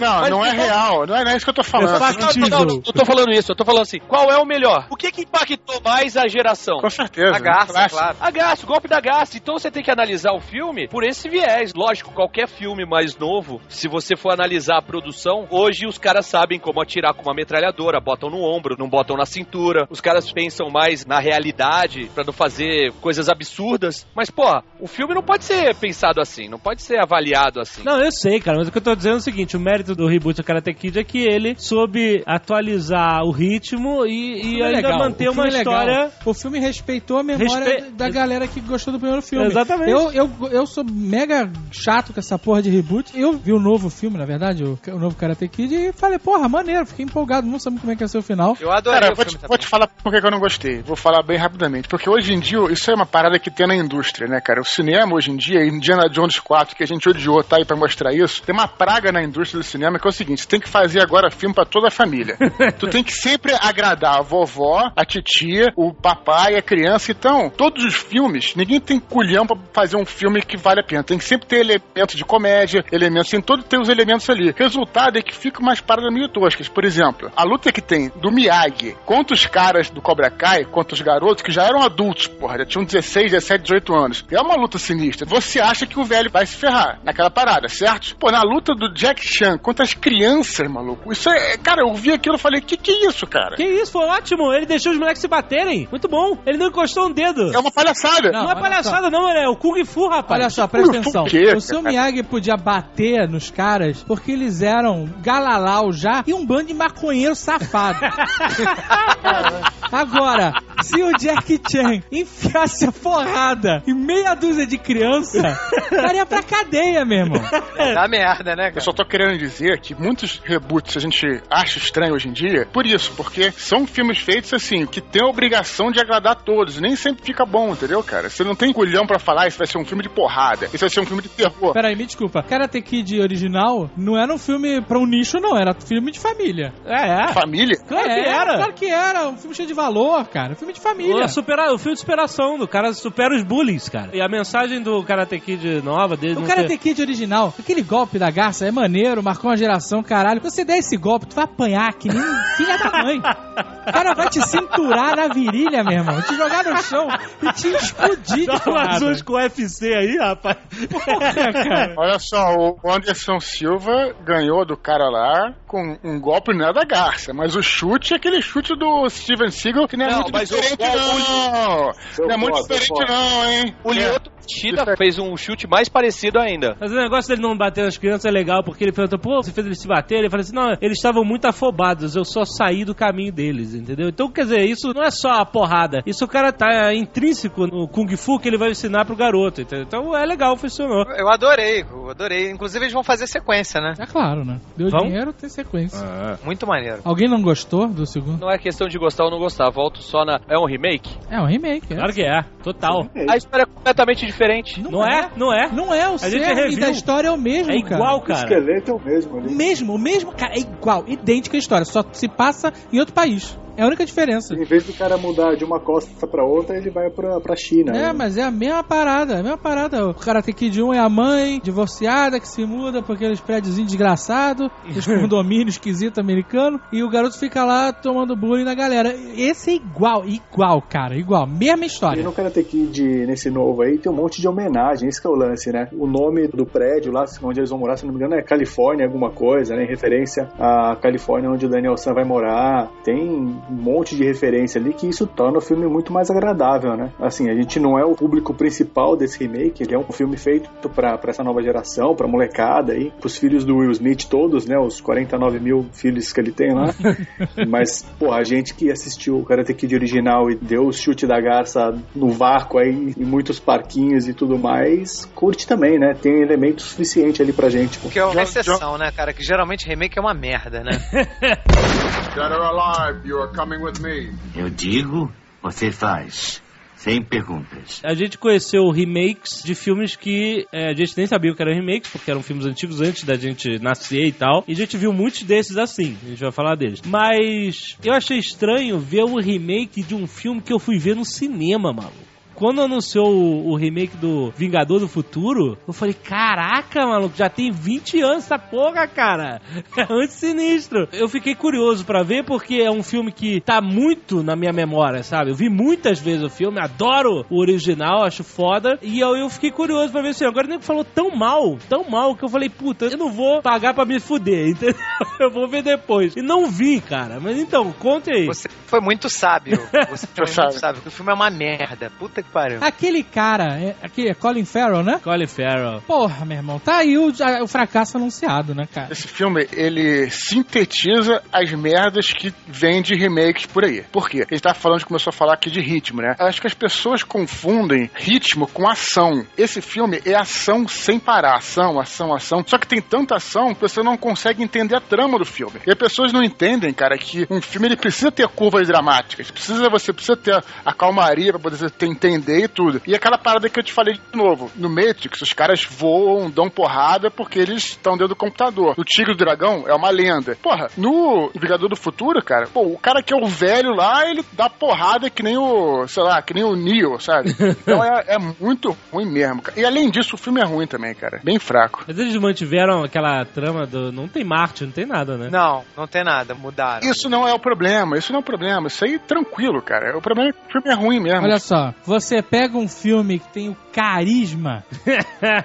Não, Mas não é real. Não é, não é isso que eu tô falando. É Não, não, não, não, eu tô falando isso, eu tô falando assim, qual é o melhor? O que que impactou mais a geração? Com certeza. A garça, claro. A Garça, o golpe da Garça. Então você tem que analisar o filme por esse viés. Lógico, qualquer filme mais novo, se você for analisar a produção, hoje os caras sabem como atirar com uma metralhadora, botam no ombro, não botam na cintura. Os caras pensam mais na realidade pra não fazer coisas absurdas. Mas, pô, o filme não pode ser pensado assim, não pode ser avaliado assim. Não, eu sei, cara, mas o que eu tô dizendo é o seguinte: o mérito do reboot do Karate Kid é que ele soube atualizar o ritmo e, e é ainda legal, manter uma é história. O filme respeitou a memória Respe- da galera que gostou do primeiro filme. Exatamente. Eu, eu, eu sou mega chato com essa porra de reboot. Eu vi o novo filme, na verdade, o, o novo Karate Kid, e falei, porra, maneiro, fiquei empolgado, não sabia como é que ia ser o final. Eu adorei Cara, o vou filme te, vou te falar por que que eu não gostei. Vou falar bem rapidamente. Porque hoje em dia, isso é uma parada que tem na indústria, né, cara? O cinema hoje em dia, Indiana Jones 4, que a gente odiou, tá aí pra mostrar isso. Tem uma praga na indústria do cinema que é o seguinte: você tem que fazer agora filme pra toda a família. tu tem que sempre agradar a vovó, a titia, o papai, a criança. Então, todos os filmes, ninguém tem culhão pra fazer um filme que vale a pena. Tem que sempre ter elementos de comédia, elementos, tem todos ter os elementos ali. Resultado é que fica umas paradas meio toscas. Por exemplo, a luta que tem do Miyagi contra os caras do Cobra Kai, contra os garotos que já eram adultos, porra, já tinham 16, 17, 18 anos. É uma luta sinistra. Você acha que o velho vai se ferrar naquela parada, certo? Pô, na luta do Jack Chan contra as crianças, maluco, isso é. Cara, eu vi aquilo e falei, que que é isso, cara? Que isso, foi ótimo. Ele deixou os moleques se baterem. Muito bom. Ele não encostou um dedo. É uma palhaçada. Não, Não, é palhaçada, não, é o Kung Fu, rapaz. Olha só, presta atenção. quê, O seu? Miyagi podia bater nos caras porque eles eram galalau já e um bando de maconheiro safado. Agora, se o Jack Chan enfiasse a porrada em meia dúzia de criança, daria pra cadeia, meu irmão. Dá merda, né, Eu cara? só tô querendo dizer que muitos reboots a gente acha estranho hoje em dia, por isso, porque são filmes feitos assim, que tem a obrigação de agradar a todos, nem sempre fica bom, entendeu, cara? Você não tem culhão pra falar, isso vai ser um filme de porrada, isso vai ser um filme de terror. Peraí, me desculpa. Karate Kid original não era um filme pra um nicho, não. Era filme de família. É, é. Família? Claro que É, era. Claro que era. Um filme cheio de valor, cara. Um filme de família. O, supera, o filme de superação do cara supera os bullies, cara. E a mensagem do Karate Kid nova dele. O não Karate ter- Kid original, aquele golpe da garça é maneiro, marcou uma geração, caralho. Você der esse golpe, tu vai apanhar que nem filha da mãe. O cara vai te cinturar na virilha, meu irmão, te jogar no chão e te explodir de Dá duas com UFC aí, rapaz. Porra, cara. Olha só, o Anderson Silva ganhou do cara lá com um golpe não é da garça, mas o chute é aquele chute do Steven Seagal que não é Não, muito diferente, o- não. Eu Não é muito diferente, não, hein? O É. Lioto Shida fez um chute mais parecido ainda. Mas o negócio dele não bater nas crianças é legal, porque ele perguntou, pô, você fez eles se bater? Ele falou assim, não, eles estavam muito afobados, eu só saí do caminho deles, entendeu? Então, quer dizer, isso não é só a porrada, isso o cara tá intrínseco no Kung Fu que ele vai ensinar pro garoto, entendeu? Então é legal, funcionou. Eu adorei, eu adorei. Inclusive, eles vão fazer sequência, né? É claro, né? Deu Vamos? dinheiro, tem sequência. Muito maneiro. Alguém não gostou do segundo? Não é questão de gostar ou não gostar, volto só na. É um remake? É um remake, é. Claro que é, total. A história é completamente diferente. Não é? Não é? Não é, o cerne da história é o mesmo, É cara. igual, O cara. esqueleto é o mesmo O ali. mesmo, o mesmo, cara, é igual, idêntica a história, só se passa em outro país. É a única diferença. Em vez do cara mudar de uma costa pra outra, ele vai pra, pra China. É, né? mas é a mesma parada, é a mesma parada. O cara tem que ir de um é a mãe, divorciada, que se muda por aqueles prédios desgraçados, os condomínios esquisito americano, e o garoto fica lá tomando bullying da galera. Esse é igual, igual, cara, igual. Mesma E história. no Karate Kid, nesse novo aí, tem um monte de homenagem, esse que é o lance, né? O nome do prédio lá, onde eles vão morar, se não me engano, é Califórnia, alguma coisa, né? Em referência à Califórnia onde o Daniel San vai morar. Tem um monte de referência ali que isso torna o filme muito mais agradável, né? Assim, a gente não é o público principal desse remake, ele é um filme feito pra, pra essa nova geração, pra molecada aí, pros filhos do Will Smith todos, né? Os 49 mil filhos que ele tem lá. Mas, pô, a gente que assistiu o Karate Kid original e deu o chute da garça no vácuo aí, em muitos parquinhos e tudo mais, curte também, né? Tem elemento suficiente ali pra gente. Pô. Que é uma exceção, né, cara? Que geralmente remake é uma merda, né? Dead or alive, you are coming with me. Eu digo, você faz. Sem perguntas. A gente conheceu remakes de filmes que é, a gente nem sabia que eram remakes, porque eram filmes antigos antes da gente nascer e tal. E a gente viu muitos desses assim. A gente vai falar deles. Mas eu achei estranho ver o remake de um filme que eu fui ver no cinema, maluco. Quando anunciou o, o remake do Vingador do Futuro, eu falei, caraca, maluco, já tem 20 anos essa porra, cara. É muito sinistro. Eu fiquei curioso pra ver, porque é um filme que tá muito na minha memória, sabe? Eu vi muitas vezes o filme, adoro o original, acho foda. E eu, eu fiquei curioso pra ver se agora nego falou tão mal, tão mal, que eu falei, puta, eu não vou pagar pra me fuder, entendeu? Eu vou ver depois. E não vi, cara. Mas então, conte aí. Você foi muito sábio. Você foi muito sábio. O filme é uma merda. Puta que pariu. Aquele cara, é, aquele é Colin Farrell, né? Colin Farrell. Porra, meu irmão, tá aí o, a- o fracasso anunciado, né, cara? Esse filme, ele sintetiza as merdas que vem de remakes por aí. Por quê? Ele tá falando, começou a falar aqui de ritmo, né? Acho que as pessoas confundem ritmo com ação. Esse filme é ação sem parar. Ação, ação, ação. Só que tem tanta ação que você não consegue entender a trama do filme. E as pessoas não entendem, cara, que um filme ele precisa ter curvas dramáticas. Precisa, você precisa ter a calmaria pra poder você e tudo. E aquela parada que eu te falei de novo. No Matrix, os caras voam, dão porrada porque eles estão dentro do computador. No Tigre do Dragão é uma lenda. Porra, no Vingador do Futuro, cara, pô, o cara que é o velho lá, ele dá porrada que nem o, sei lá, que nem o Neo, sabe? Então é, é muito ruim mesmo, cara. E além disso, o filme é ruim também, cara. Bem fraco. Mas eles mantiveram aquela trama do. Não tem Marte, não tem nada, né? Não, não tem nada. Mudaram. Isso não é o problema, isso não é o problema. Isso aí, tranquilo, cara. O problema é que o filme é ruim mesmo. Olha só, você pega um filme que tem o carisma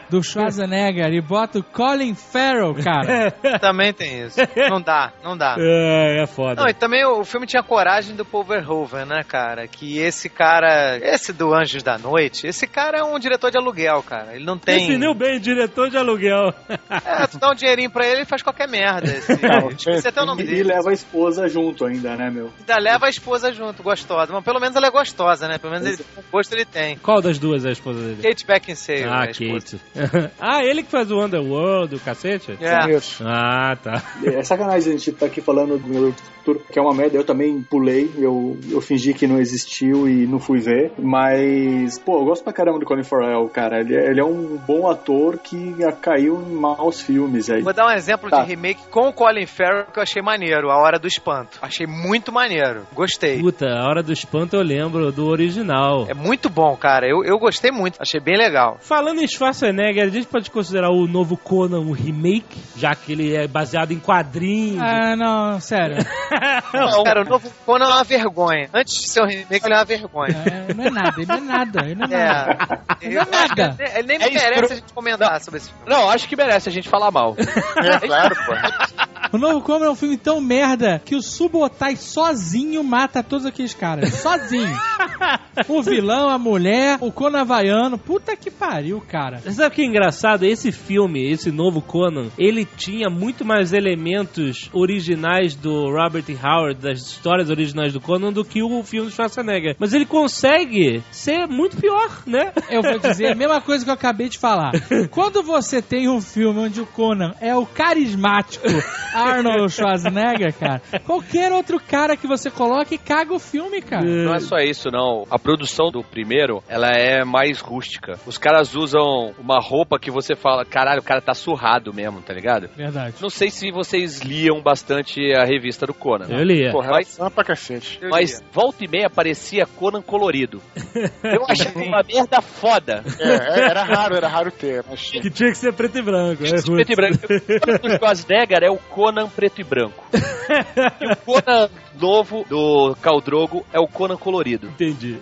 do Schwarzenegger e bota o Colin Farrell, cara. Também tem isso. Não dá, não dá. É, é foda. Não, e também o filme tinha coragem do Paul Verhoeven, né, cara? Que esse cara, esse do Anjos da Noite, esse cara é um diretor de aluguel, cara. Ele não tem. Definiu bem, diretor de aluguel. É, tu dá um dinheirinho pra ele, ele faz qualquer merda. Esse... Não, Esqueci até o nome e, e dele. leva a esposa junto ainda, né, meu? Ainda leva a esposa junto, gostosa. Mas pelo menos ela é gostosa, né? Pelo menos ele, o ele tem. Qual das duas é a esposa dele? Kate Beckinsale, Ah, esposa. Kate. ah, ele que faz o Underworld, o cacete? É. Isso. Ah, tá. É sacanagem a gente tá aqui falando do Futuro, que é uma merda. Eu também pulei, eu, eu fingi que não existiu e não fui ver. Mas, pô, eu gosto pra caramba do Colin Farrell, cara. Ele, é- ele é um bom ator que caiu em maus filmes aí. Vou dar um exemplo Tá. de remake com o Colin Farrell que eu achei maneiro, A Hora do Espanto. Achei muito maneiro. Gostei. Puta, a hora do espanto eu lembro do original. É muito bom, cara. Eu, eu gostei muito. Achei bem legal. Falando em Schwarzenegger, a gente pode considerar o novo Conan um remake, já que ele é baseado em quadrinhos. Ah, não, sério. Não, cara, o novo Conan é uma vergonha. Antes de ser um remake, ele é uma vergonha. É, não é nada, ele não é nada, ele não é É. nada. Eu Não é acho que nada. ele- Ele nem É merece escro- a gente comentar sobre esse filme. Não, acho que merece a gente falar mal. É claro, pô. O Novo Conan é um filme tão merda que o Subotai sozinho mata todos aqueles caras. Sozinho. o vilão, a mulher, o Conan Havaiano. Puta que pariu, cara. Sabe o que é engraçado? Esse filme, esse novo Conan, ele tinha muito mais elementos originais do Robert E. Howard, das histórias originais do Conan, do que o filme do Schwarzenegger. Mas ele consegue ser muito pior, né? Eu vou dizer a mesma coisa que eu acabei de falar. Quando você tem um filme onde o Conan é o carismático, Arnold Schwarzenegger, cara. Qualquer outro cara que você coloque caga o filme, cara. Não é só isso, não. A produção do primeiro, ela é mais rústica. Os caras usam uma roupa que você fala, caralho, o cara tá surrado mesmo, tá ligado? Verdade. Não sei se vocês liam bastante a revista do Conan. Eu lia. Porra, Mas- ela pra cacete. Eu Mas diria. volta e meia parecia Conan colorido. Eu achei uma merda foda. É, era raro, era raro ter. Mas... Que tinha que ser preto e branco. É, Esse preto e branco. O Conan do Schwarzenegger é o Conan preto e branco. E o Conan novo do Caldrogo é o Conan colorido. Entendi.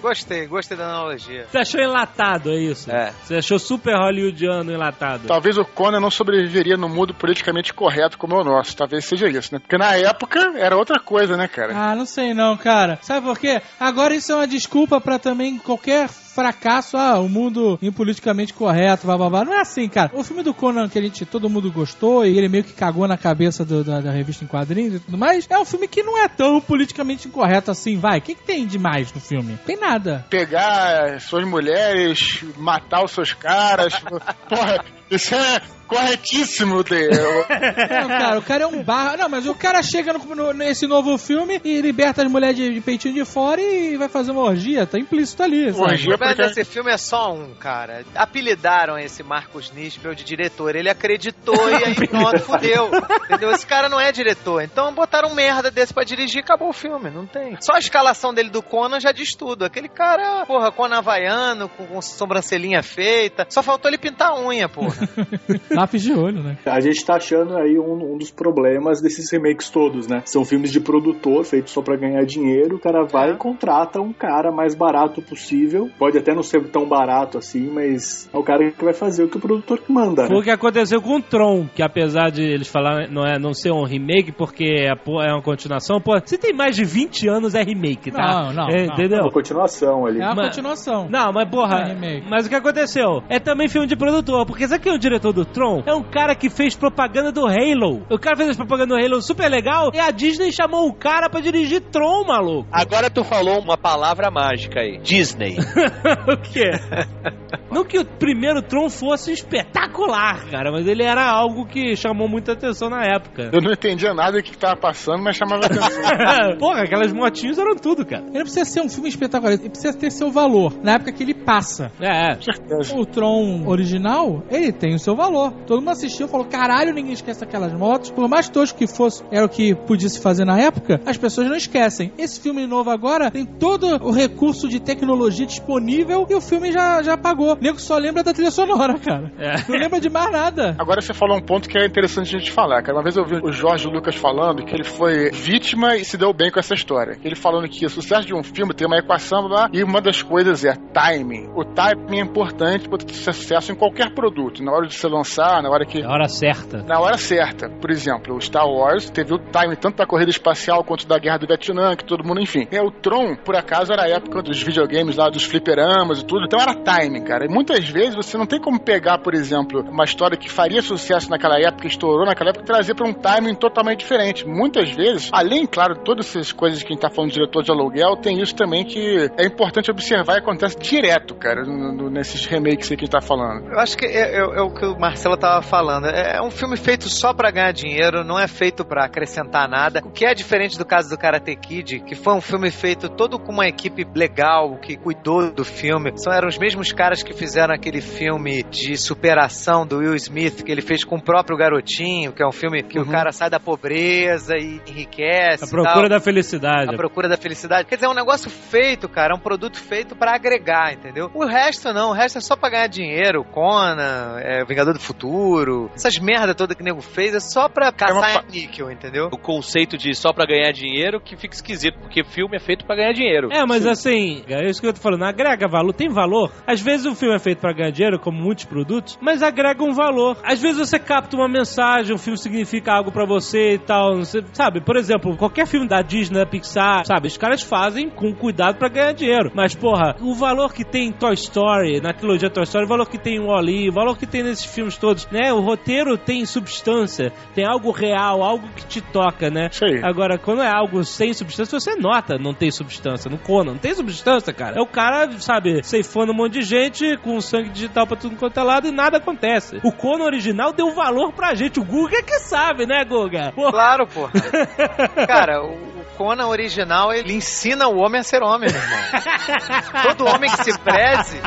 Gostei, gostei da analogia. Você achou enlatado, é isso? É. Você achou super hollywoodiano enlatado? Talvez o Conan não sobreviveria no mundo politicamente correto como é o nosso. Talvez seja isso, né? Porque na época era outra coisa, né, cara? Ah, não sei não, cara. Sabe por quê? Agora isso é uma desculpa pra também qualquer fracasso, ah, o mundo impoliticamente correto, blá. Não é assim, cara. O filme do Conan que a gente, todo mundo gostou e ele meio que cagou na cabeça do- da, da revista em quadrinhos e tudo mais, é um filme que não é tão politicamente incorreto assim, vai. O que, que tem demais no filme? Tem nada. Pegar suas mulheres, matar os seus caras. Porra, isso é corretíssimo, Dê. Não, cara, o cara é um barra. Não, mas o cara chega no- no- nesse novo filme e liberta as mulheres de, de peitinho de fora e vai fazer uma orgia. Tá implícito ali. sabe? Orgia O problema porque... desse filme é só um, cara. Apelidaram esse Marcos Nispel de diretor. Ele acreditou e aí pronto, fudeu. Entendeu? Esse cara não é diretor. Então botaram um merda desse pra dirigir e acabou o filme. Não tem. Só a escalação dele do Conan já diz tudo. Aquele cara, porra, Conan havaiano, com, com sobrancelhinha feita. Só faltou ele pintar a unha, porra. Lápis de olho, né? A gente tá achando aí um, um dos problemas desses remakes todos, né? São filmes de produtor, feitos só pra ganhar dinheiro. O cara vai É. e contrata um cara mais barato possível. Pode até não ser tão barato assim, mas é o cara que vai fazer o que o produtor que manda, Foi o né? que aconteceu com o Tron, que apesar de eles falarem não, é, não ser um remake porque é, é uma continuação, pô, se tem mais de 20 anos é remake, tá? Não, não, É, não. É Entendeu? uma continuação ali. É uma Mas- continuação. Não, mas porra, é remake. mas o que aconteceu? É também filme de produtor, porque sabe quem é o diretor do Tron? É um cara que fez propaganda do Halo. O cara fez as propaganda do Halo super legal e a Disney chamou o cara pra dirigir Tron, maluco. Agora tu falou uma palavra mágica aí. Disney. o quê? Não que o primeiro Tron fosse espetacular, cara, mas ele era algo que chamou muita atenção na época. Eu não entendia nada do que tava passando, mas chamava atenção. Porra, aquelas motinhas eram tudo, cara. Ele não precisa ser um filme espetacular, ele precisa ter seu valor. Na época que ele passa. É, certeza. O Tron original, ele tem o seu valor. Todo mundo assistiu e falou: caralho, ninguém esquece aquelas motos. Por mais tosco que fosse, era o que podia se fazer na época, as pessoas não esquecem. Esse filme novo agora tem todo o recurso de tecnologia disponível e o filme já, já apagou. O nego só lembra da trilha sonora, cara. É. Não lembra de mais nada. Agora você falou um ponto que é interessante a gente falar, cara. Uma vez eu vi o Jorge Lucas falando que ele foi vítima e se deu bem com essa história. Ele falando que o sucesso de um filme tem uma equação lá, e uma das coisas é timing. O timing é importante para ter sucesso em qualquer produto. Na hora de se lançar, na hora que é a hora certa. na hora certa. Por exemplo, o Star Wars teve o time tanto da corrida espacial quanto da guerra do Vietnã, que todo mundo, enfim. É, o Tron, por acaso, era a época dos videogames lá, dos fliperamas e tudo. Então era timing, cara. E muitas vezes você não tem como pegar, por exemplo, uma história que faria sucesso naquela época, estourou naquela época, e trazer para um timing totalmente diferente. Muitas vezes, além, claro, de todas essas coisas que a gente tá falando de diretor de aluguel, tem isso também que é importante observar e acontece direto, cara, no- no- nesses remakes aí que a gente tá falando. Eu acho que é, é- é o que o Marcelo tava falando. É um filme feito só pra ganhar dinheiro, não é feito pra acrescentar nada. O que é diferente do caso do Karate Kid, que foi um filme feito todo com uma equipe legal, que cuidou do filme. São eram os mesmos caras que fizeram aquele filme de superação do Will Smith, que ele fez com o próprio garotinho, que é um filme que o cara sai da pobreza e enriquece. A procura da felicidade. A procura da felicidade. Quer dizer, é um negócio feito, cara. É um produto feito pra agregar, entendeu? O resto não. O resto é só pra ganhar dinheiro. Conan, é, Vingador do Futuro. Essas merda toda que o nego fez é só pra caçar uma fa- em níquel, entendeu? O conceito de só pra ganhar dinheiro que fica esquisito, porque filme é feito pra ganhar dinheiro. É, mas assim, é isso que eu tô falando, agrega valor, tem valor. Às vezes o filme é feito pra ganhar dinheiro, como muitos produtos, mas agrega um valor. Às vezes você capta uma mensagem, o filme significa algo pra você e tal, não sei, sabe? Por exemplo, qualquer filme da Disney, da Pixar, sabe? Os caras fazem com cuidado pra ganhar dinheiro. Mas, porra, o valor que tem em Toy Story, na trilogia Toy Story, o valor que tem em Wall-E, o valor que tem nesses filmes todos, né? O roteiro tem substância, tem algo real, algo que te toca, né? Isso aí. Agora, quando é algo sem substância, você nota não tem substância. No Conan, não tem substância, cara. É o cara, sabe, ceifando um monte de gente com sangue digital pra tudo quanto é lado e nada acontece. O Conan original deu valor pra gente. O Guga é que sabe, né, Guga? Pô, Claro, porra. Cara, o, o Conan original, ele ensina o homem a ser homem, meu irmão. Todo homem que se preze,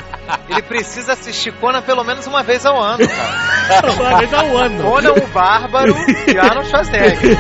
ele precisa assistir Conan pelo menos uma vez ao ano, cara. uma vez ao ano. Conan o Bárbaro e Arnold Schwarzenegger.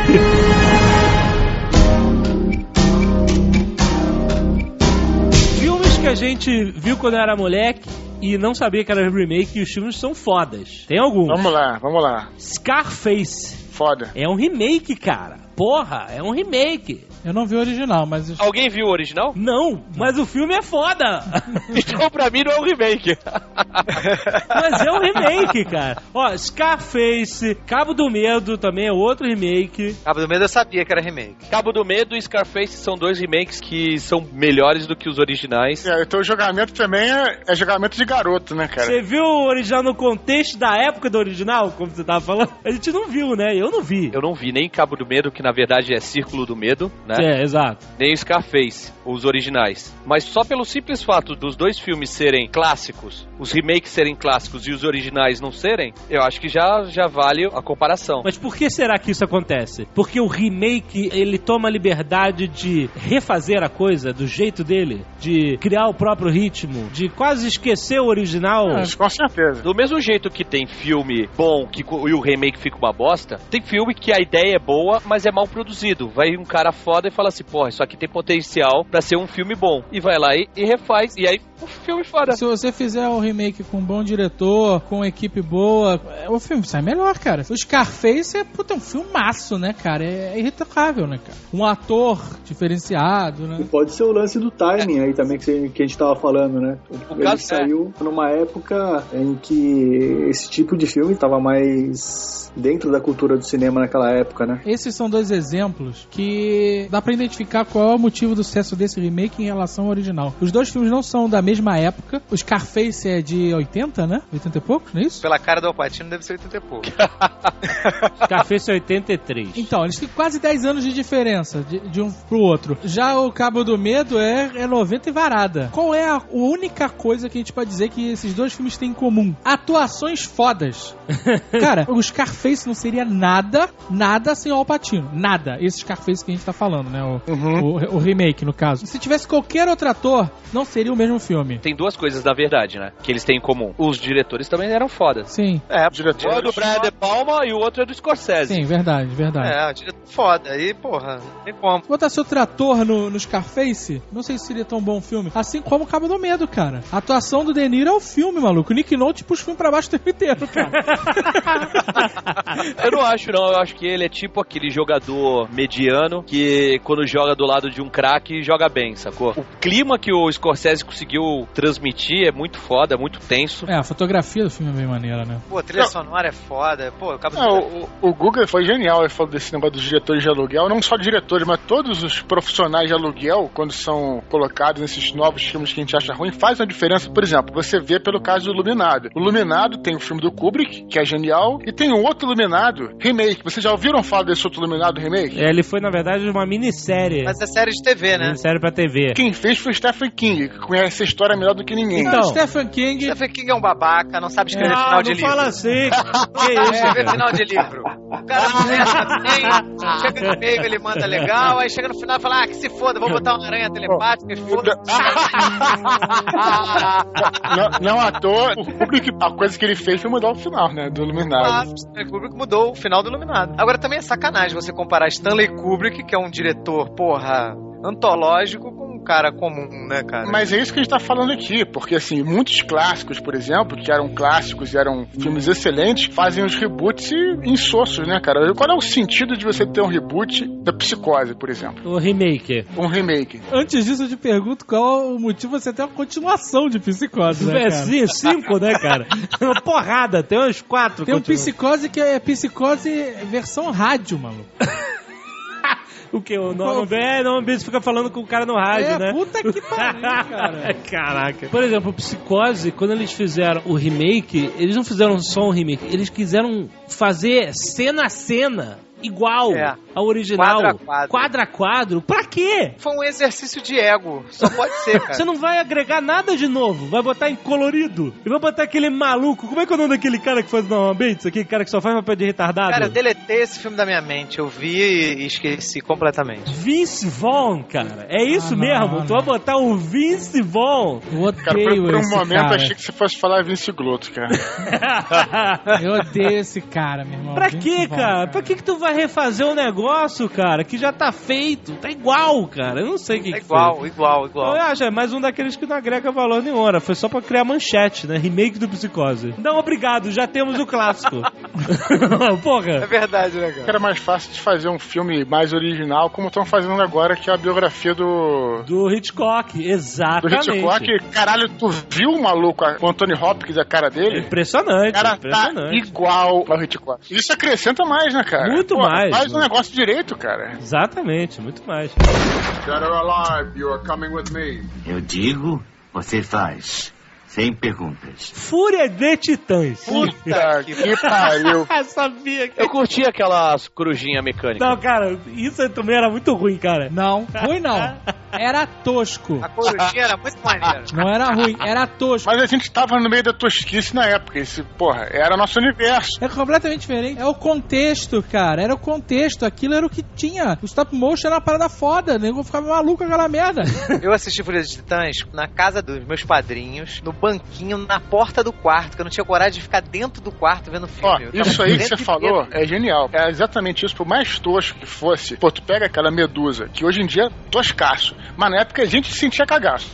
Filmes que a gente viu quando era moleque e não sabia que era remake e os filmes são fodas. Tem alguns. Vamos lá, vamos lá. Scarface Foda. é um remake, cara. Porra, é um remake. Eu não vi o original, mas. Alguém viu o original? Não, mas o filme é foda. Então pra mim não é um remake. Mas é um remake, cara. Ó, Scarface, Cabo do Medo também é outro remake. Cabo do Medo eu sabia que era remake. Cabo do Medo e Scarface são dois remakes que são melhores do que os originais. É, então o jogamento também é, é jogamento de garoto, né, cara? Você viu o original no contexto da época do original, como você tava falando? A gente não viu, né? Eu não vi. Eu não vi nem Cabo do Medo, que na verdade é Círculo do Medo, né? É, exato. Nem o Scarface, os originais. Mas só pelo simples fato dos dois filmes serem clássicos, os remakes serem clássicos e os originais não serem, eu acho que já, já vale a comparação. Mas por que será que isso acontece? Porque o remake, ele toma a liberdade de refazer a coisa do jeito dele, de criar o próprio ritmo, de quase esquecer o original. Mas com certeza. Do mesmo jeito que tem filme bom que, e o remake fica uma bosta, tem filme que a ideia é boa, mas é mal produzido. Vai um cara foda e fala assim, porra, isso aqui tem potencial pra ser um filme bom. E vai lá e, e refaz. E aí, o filme foda. Se você fizer um remake com um bom diretor, com equipe boa, é, o filme sai melhor, cara. O Scarface é, puta, é um filmaço, né, cara? É, é irretocável, né, cara? Um ator diferenciado, E né? pode ser o lance do timing aí também que, você- que a gente tava falando, né? Ele caso- saiu numa época em que esse tipo de filme tava mais dentro da cultura do cinema naquela época, né? Esses são dois exemplos que dá pra identificar qual é o motivo do sucesso desse remake em relação ao original. Os dois filmes não são da mesma época. O Scarface é de 80, né? 80 e poucos, não é isso? Pela cara do Alpatino deve ser 80 e pouco. Café 83. Então, eles têm quase 10 anos de diferença de, de um pro outro. Já o Cabo do Medo é, é 90 e varada. Qual é a única coisa que a gente pode dizer que esses dois filmes têm em comum? Atuações fodas. Cara, o Scarface não seria nada, nada sem o Alpatino. Nada. Esse Scarface que a gente tá falando, né? O, o, o remake, no caso. Se tivesse qualquer outro ator, não seria o mesmo filme. Tem duas coisas da verdade, né? Que eles têm em comum. Os diretores também eram fodas. Sim, É, Um é Diretor. do Brian De Palma e o outro é do Scorsese. sim, verdade, verdade. é, o diretor foda. Aí, porra, não tem como. Se botasse outro ator no, no Scarface, não sei se seria tão bom o filme. Assim como o Cabo do Medo, cara. A atuação do De Niro é o filme, maluco. O Nick Nolte puxa o filme pra baixo o tempo inteiro, cara. Eu não acho, não. Eu acho que ele é tipo aquele jogador mediano que, quando joga do lado de um craque, joga bem, sacou? O clima que o Scorsese conseguiu transmitir é muito foda, muito tenso. é, a fotografia do filme é bem maneira, né? Pô, a trilha sonora é foda. Pô, o Cabo do Ah, Medo o, o- o Guga foi genial, ele falou desse negócio dos diretores de aluguel, não só diretores, mas todos os profissionais de aluguel, quando são colocados nesses novos filmes que a gente acha ruim, faz uma diferença. Por exemplo, você vê pelo caso do Iluminado. O Iluminado tem o filme do Kubrick, que é genial, e tem um outro Iluminado, remake. Vocês já ouviram falar desse outro Iluminado remake? É, ele foi, na verdade, uma minissérie. Mas é série de TV, né? Minissérie pra TV. Quem fez foi Stephen King, que conhece a história melhor do que ninguém. Então. Ah, Stephen King. Stephen King é um babaca, não sabe escrever final de não livro. fala assim. que isso, Escrever final de livro. O cara começa bem, chega no meio, ele manda legal, aí chega no final e fala, ah, que se foda, vou botar uma aranha telepática e foda não, não à toa, o Kubrick, a coisa que ele fez foi mudar o final, né, do Iluminado. Ah, Stanley Kubrick mudou o final do Iluminado. Agora também é sacanagem você comparar Stanley Kubrick, que é um diretor, porra, antológico, com um cara comum, né, cara? Mas é isso que a gente tá falando aqui, porque assim, muitos clássicos, por exemplo, que eram clássicos e eram filmes excelentes, fazem os reboots e insossos, né, cara? Qual é o sentido de você ter um reboot da Psicose, por exemplo? O remake. Um remake. Antes disso, eu te pergunto qual o motivo você tem uma continuação de psicose, né, É, cinco, né, cara? Uma porrada, tem uns quatro. Tem um psicose que é psicose versão rádio, maluco. O que? O Norman? É, Norman Bates fica falando com o cara no rádio, É, né? puta que pariu, cara. Caraca. Por exemplo, o Psicose, quando eles fizeram o remake, eles não fizeram só um remake, eles quiseram fazer cena a cena. Igual É. ao original. Quadro a quadro. Quadro a quadro. Pra quê? Foi um exercício de ego. Só pode ser, cara. Você não vai agregar nada de novo. Vai botar em colorido. E vai botar aquele maluco. Como é que é o nome daquele cara que faz Norman Bates? Aquele cara que só faz papel de retardado? Cara, eu deletei esse filme da minha mente. Eu vi e esqueci completamente. Vince Vaughn, cara. É isso Ah, mesmo. não. tu vai botar o Vince Vaughn. Eu Cara, por, odeio por um esse momento cara. achei que você fosse falar Vince Gloto, cara. Eu odeio esse cara, meu irmão. Pra Vince quê, Vaughn, cara? Pra que que tu vai refazer um negócio, cara, que já tá feito? Tá igual, cara. Eu não sei o que É que foi. igual, igual, igual. Eu acho, é mais um daqueles que não agrega valor nenhum. Ora, Foi só pra criar manchete, né? Remake do Psicose. Não, obrigado, já temos o clássico. É Porra. verdade, né, cara? Era mais fácil de fazer um filme mais original, como estão fazendo agora, que é a biografia do. Do Hitchcock, Do exatamente. Hitchcock, caralho, tu viu o maluco, o Anthony Hopkins, a cara dele? Impressionante, O cara tá impressionante. igual ao Hitchcock. Isso acrescenta mais, né, cara? Muito Pô, mais, Faz né? um negócio direito, cara. Exatamente, muito mais. Dead or alive, you are coming with me. Eu digo, você faz. Sem perguntas. Fúria de Titãs. Puta que pariu. Eu sabia que... Eu curti aquelas corujinha mecânica. Não, cara, isso também era muito ruim, cara. Não, ruim não. Era tosco. A corujinha era muito maneira. Não era ruim, era tosco. Mas a gente tava no meio da tosquice na época. Esse, porra, era nosso universo. É completamente diferente. É o contexto, cara. Era o contexto. Aquilo era o que tinha. O stop motion era uma parada foda. O nego ficava maluco com aquela merda. Eu assisti Fúria dos Titãs na casa dos meus padrinhos, no banquinho, na porta do quarto, que eu não tinha coragem de ficar dentro do quarto vendo Ó, filme. Tava isso aí que você falou é genial. É exatamente isso. Por mais tosco que fosse, pô, tu pega aquela medusa, que hoje em dia é toscaço, mas na época a gente sentia cagaço.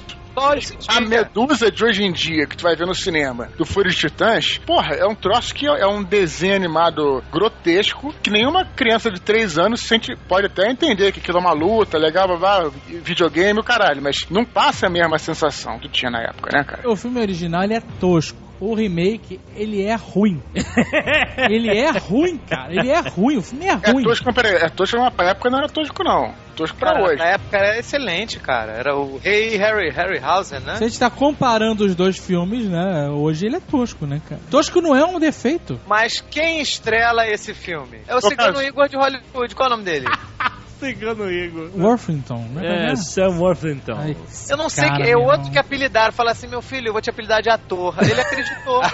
Senti, A medusa de hoje em dia, que tu vai ver no cinema, do Fúria dos Titãs, porra, é um troço que é um desenho animado grotesco, que nenhuma criança de 3 anos sente, pode até entender que aquilo é uma luta, legal, blá, blá, videogame, o caralho, mas não passa a mesma sensação que tinha na época, né, cara? O filme original ele é tosco. O remake, ele é ruim. ele é ruim, cara. Ele é ruim. O filme é É ruim. tosco, mas peraí, é tosco na época não era tosco, não. Tosco pra Cara, hoje. na época era excelente, cara. Era o Rei Harry, Harryhausen, né? Se a gente tá comparando os dois filmes, né? Hoje ele é tosco, né, cara? Tosco não é um defeito. Mas quem estrela esse filme? É o Cigano Carlos. Igor de Hollywood. Qual é o nome dele? Cigano Igor. Worthington, né? É, Sam Worthington. Ai, Eu não sei, que, é outro irmão. que apelidaram. Fala assim, meu filho, eu vou te apelidar de ator. Ele acreditou.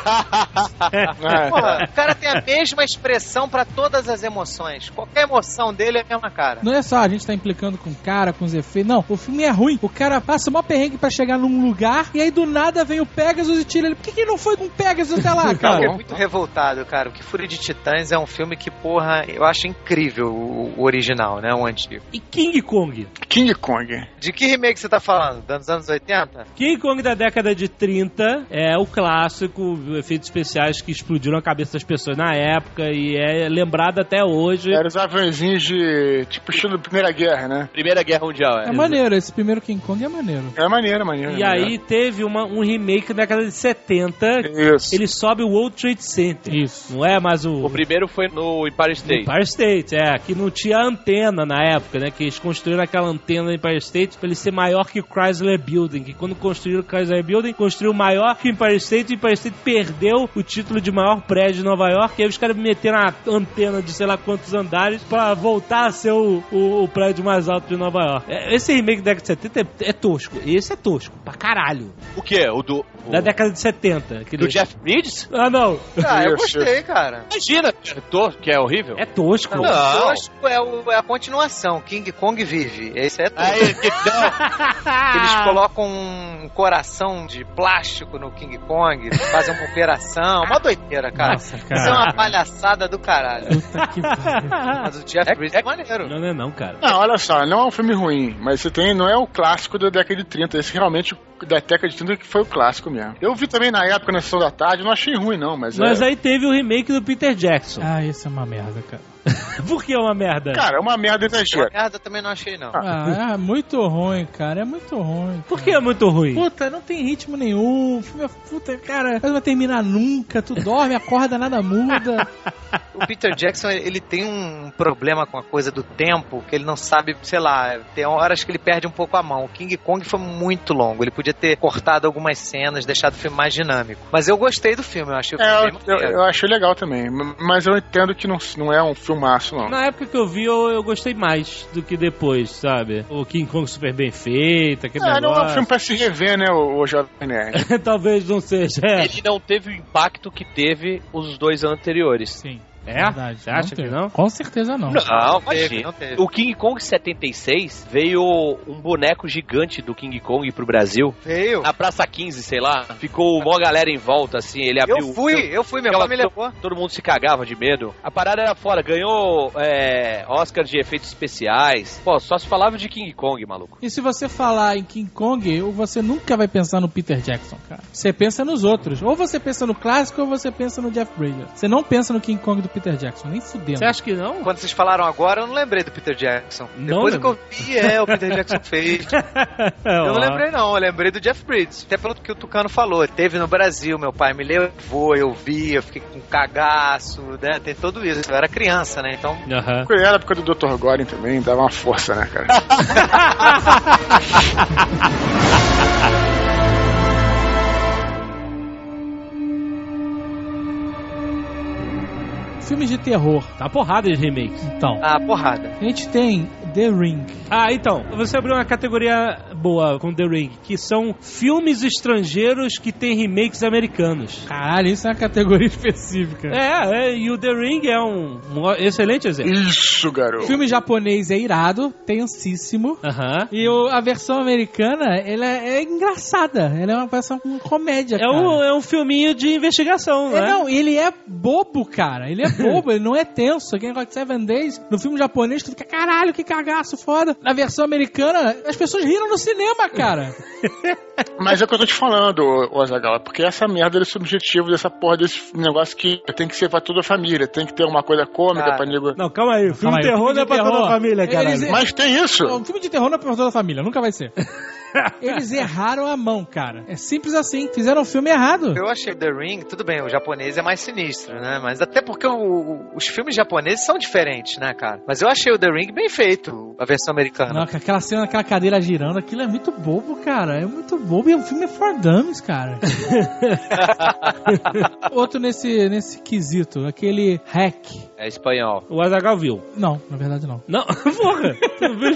É. Porra, o cara tem a mesma expressão pra todas as emoções. Qualquer emoção dele é a mesma cara. Não é só a gente tá implicando com o cara, com os efeitos. Não, o filme é ruim. O cara passa uma perrengue pra chegar num lugar e aí do nada vem o Pegasus e tira ele. Por que, que não foi com o Pegasus até lá, Eu cara? fiquei muito revoltado, cara. O que Fúria de Titãs é um filme que, porra, eu acho incrível o, o original, né? O E King Kong? King Kong. De que remake você tá falando? Dos anos 80? King Kong da década de 30 é o clássico, efeitos especiais que explodiram a cabeça das pessoas na época e é lembrado até hoje. Era os aviãozinhos de. tipo estilo Primeira Guerra, né? Primeira Guerra Mundial, É é. maneiro, esse primeiro King Kong é maneiro. É maneiro, maneiro. E aí teve uma- um remake na década de 70. Isso. Ele sobe o World Trade Center. Isso. Não é mais o. O primeiro foi no Empire State. Empire State, é, que não tinha antena na época, né? Que eles construíram aquela antena do Empire State pra ele ser maior que o Chrysler Building. Que quando construíram o Chrysler Building, construiu maior que o Empire State e o Empire State perdeu o título de maior prédio de Nova York. E aí os caras meteram a antena de sei lá quantos andares pra voltar a ser o, o, o prédio mais alto de Nova York. É, Esse remake da década de 70 é, é tosco. Esse é tosco, pra caralho. O quê? O do. o- Da década de 70. aquele- do Jeff Bridges? Ah, não. Ah, eu gostei, cara. Imagina, é to- que é horrível. É tosco. Não, Não. tosco é, o- é a continuação. King Kong vive. Esse é tosco. Aí, que, não. Eles colocam um coração de plástico no King Kong, fazem uma operação, uma doideira, cara. Nossa, Isso é cara. uma palhaçada do caralho. Puta que pariu. Mas o Jeff Bridges é maneiro. Não, não é não, cara. Não, olha só, não é um filme ruim, mas você tem, não é o clássico da década de 30, esse realmente da década de 30 que foi o clássico mesmo. Eu vi também na época, na sessão da tarde, não achei ruim não, mas, Mas é... aí teve o remake do Peter Jackson. Ah, isso é uma merda, cara. Por que é uma merda? Cara, é uma merda Uma exagero. merda também não achei, não. Ah, é muito ruim, cara. É muito ruim. Por que é muito ruim? Puta, não tem ritmo nenhum. O filme é puta, cara. Não vai terminar nunca. Tu dorme, acorda, nada muda. O Peter Jackson, ele tem um problema com a coisa do tempo, que ele não sabe, sei lá, tem horas que ele perde um pouco a mão. O King Kong foi muito longo, ele podia ter cortado algumas cenas, deixado o filme mais dinâmico. Mas eu gostei do filme, eu achei o filme É, bem eu, eu, eu achei legal também. Mas eu entendo que não, não é um filmaço, não. Na época que eu vi, eu, eu gostei mais do que depois, sabe? O King Kong super bem feito, aquele Ah, não é um negócio. filme pra se rever, né, o, o Jovem Nerd. Talvez não seja. É? Ele não teve o impacto que teve os dois anteriores. Sim. É? Verdade, Você acha que teve. não? Com certeza não. Não, imagina. não teve. O King Kong 76 veio um boneco gigante do King Kong pro Brasil. Veio. Na Praça 15, sei lá. Ficou uma galera em volta, assim. Ele abriu. Eu fui, eu fui, meu pai me levou. Todo mundo se cagava de medo. A parada era fora. Ganhou é, Oscar de efeitos especiais. Pô, só se falava de King Kong, maluco. E se você falar em King Kong, você nunca vai pensar no Peter Jackson, cara. Você pensa nos outros. Ou você pensa no clássico ou você pensa no Jeff Bridges. Você não pensa no King Kong do Peter Jackson, nem fudendo. Você acha que não? Quando vocês falaram agora, eu não lembrei do Peter Jackson. Não Depois lembra? que eu vi, é, o Peter Jackson fez. Eu não lembrei, não. Eu lembrei do Jeff Bridges. Até pelo que o Tucano falou. Teve no Brasil, meu pai me levou, eu vi, eu fiquei com cagaço, né? Tem tudo isso. Eu era criança, né? Então. Aham. Era a época do Dr. Goring também, dava uma força, né, cara? Filmes de terror. Tá porrada de remakes. Então, Ah, porrada. a gente tem The Ring. Ah, então, você abriu uma categoria boa com The Ring, que são filmes estrangeiros que têm remakes americanos. Caralho, isso é uma categoria específica. É, é, e o The Ring é um, um excelente exemplo. Isso, O garoto. filme japonês é irado, tensíssimo. Aham. E o- a versão americana, ela é, é engraçada. Ela é uma versão com comédia, É cara. um, é um filminho de investigação, É, né? não, ele é bobo, cara. Ele é bobo, ele não é tenso. Aquele negócio de Seven Days, no filme japonês, tu fica, caralho, que cagaço foda. Na versão americana, as pessoas riram no cinema, cara. Mas é o que eu tô te falando, ô Azaghal, porque essa merda é subjetivo dessa porra desse negócio que tem que ser pra toda a família, tem que ter uma coisa cômica Cara. pra nego. Não, calma aí. O filme Calma aí, terror filme não é de pra toda terror. a família, cara. Eles- Mas tem isso! Um filme de terror não é pra toda a família, nunca vai ser. Eles erraram a mão, cara. É simples assim. Fizeram o filme errado. Eu achei The Ring, tudo bem, o japonês é mais sinistro, né? Mas até porque o- o- os filmes japoneses são diferentes, né, cara? Mas eu achei o The Ring bem feito, a versão americana. Não, que aquela cena daquela cadeira girando, aquilo é muito bobo, cara. É muito bobo e o filme é for dummies, cara. Outro nesse, nesse quesito, aquele hack. É espanhol. O Azagal viu. Não, na verdade não. Não, porra. Tu viu o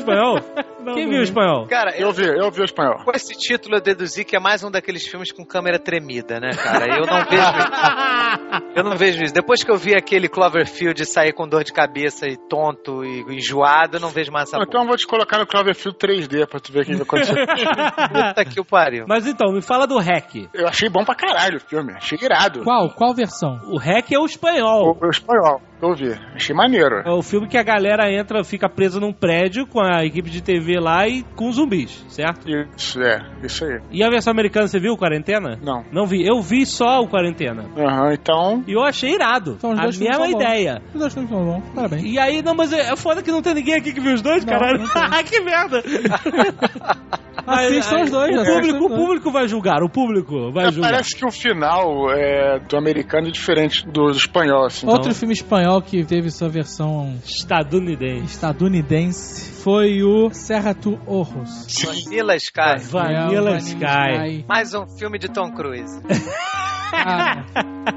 espanhol? Quem viu o espanhol? Cara, eu, Eu vi, eu vi o espanhol. com esse título eu deduzi que é mais um daqueles filmes com câmera tremida, né, cara? Eu não vejo. eu não vejo isso. Depois que eu vi aquele Cloverfield sair com dor de cabeça e tonto e enjoado, eu não vejo mais essa Então eu vou te colocar no Cloverfield 3D pra tu ver o que vai acontecer. puta que o pariu. Mas então, me fala do hack. eu achei bom pra caralho o filme, achei irado. Qual? Qual versão? O hack é o espanhol. O, o espanhol, eu vi, achei maneiro. É o filme que a galera entra, fica presa num prédio com a equipe de TV lá e com zumbis, certo? Isso, é, isso aí. E a versão americana, você viu, Quarentena? Não. Não vi. Eu vi só o Quarentena. Aham, então. E eu achei irado. Então, os a dois mesma são bons. ideia. Os dois filmes são bons. Parabéns. E aí, não, mas é é foda que não tem ninguém aqui que viu os dois, Não, caralho. não tem. que merda. Assistam os dois, O público, o público vai julgar, o público vai É, julgar. parece que o final é, do americano é diferente do, do espanhol, assim. Outro filme espanhol que teve sua versão Estadunidense. estadunidense foi o Serra tu Ojos. Vanilla Sky. Vanilla É o Sky. Mais um filme de Tom Cruise. Cara,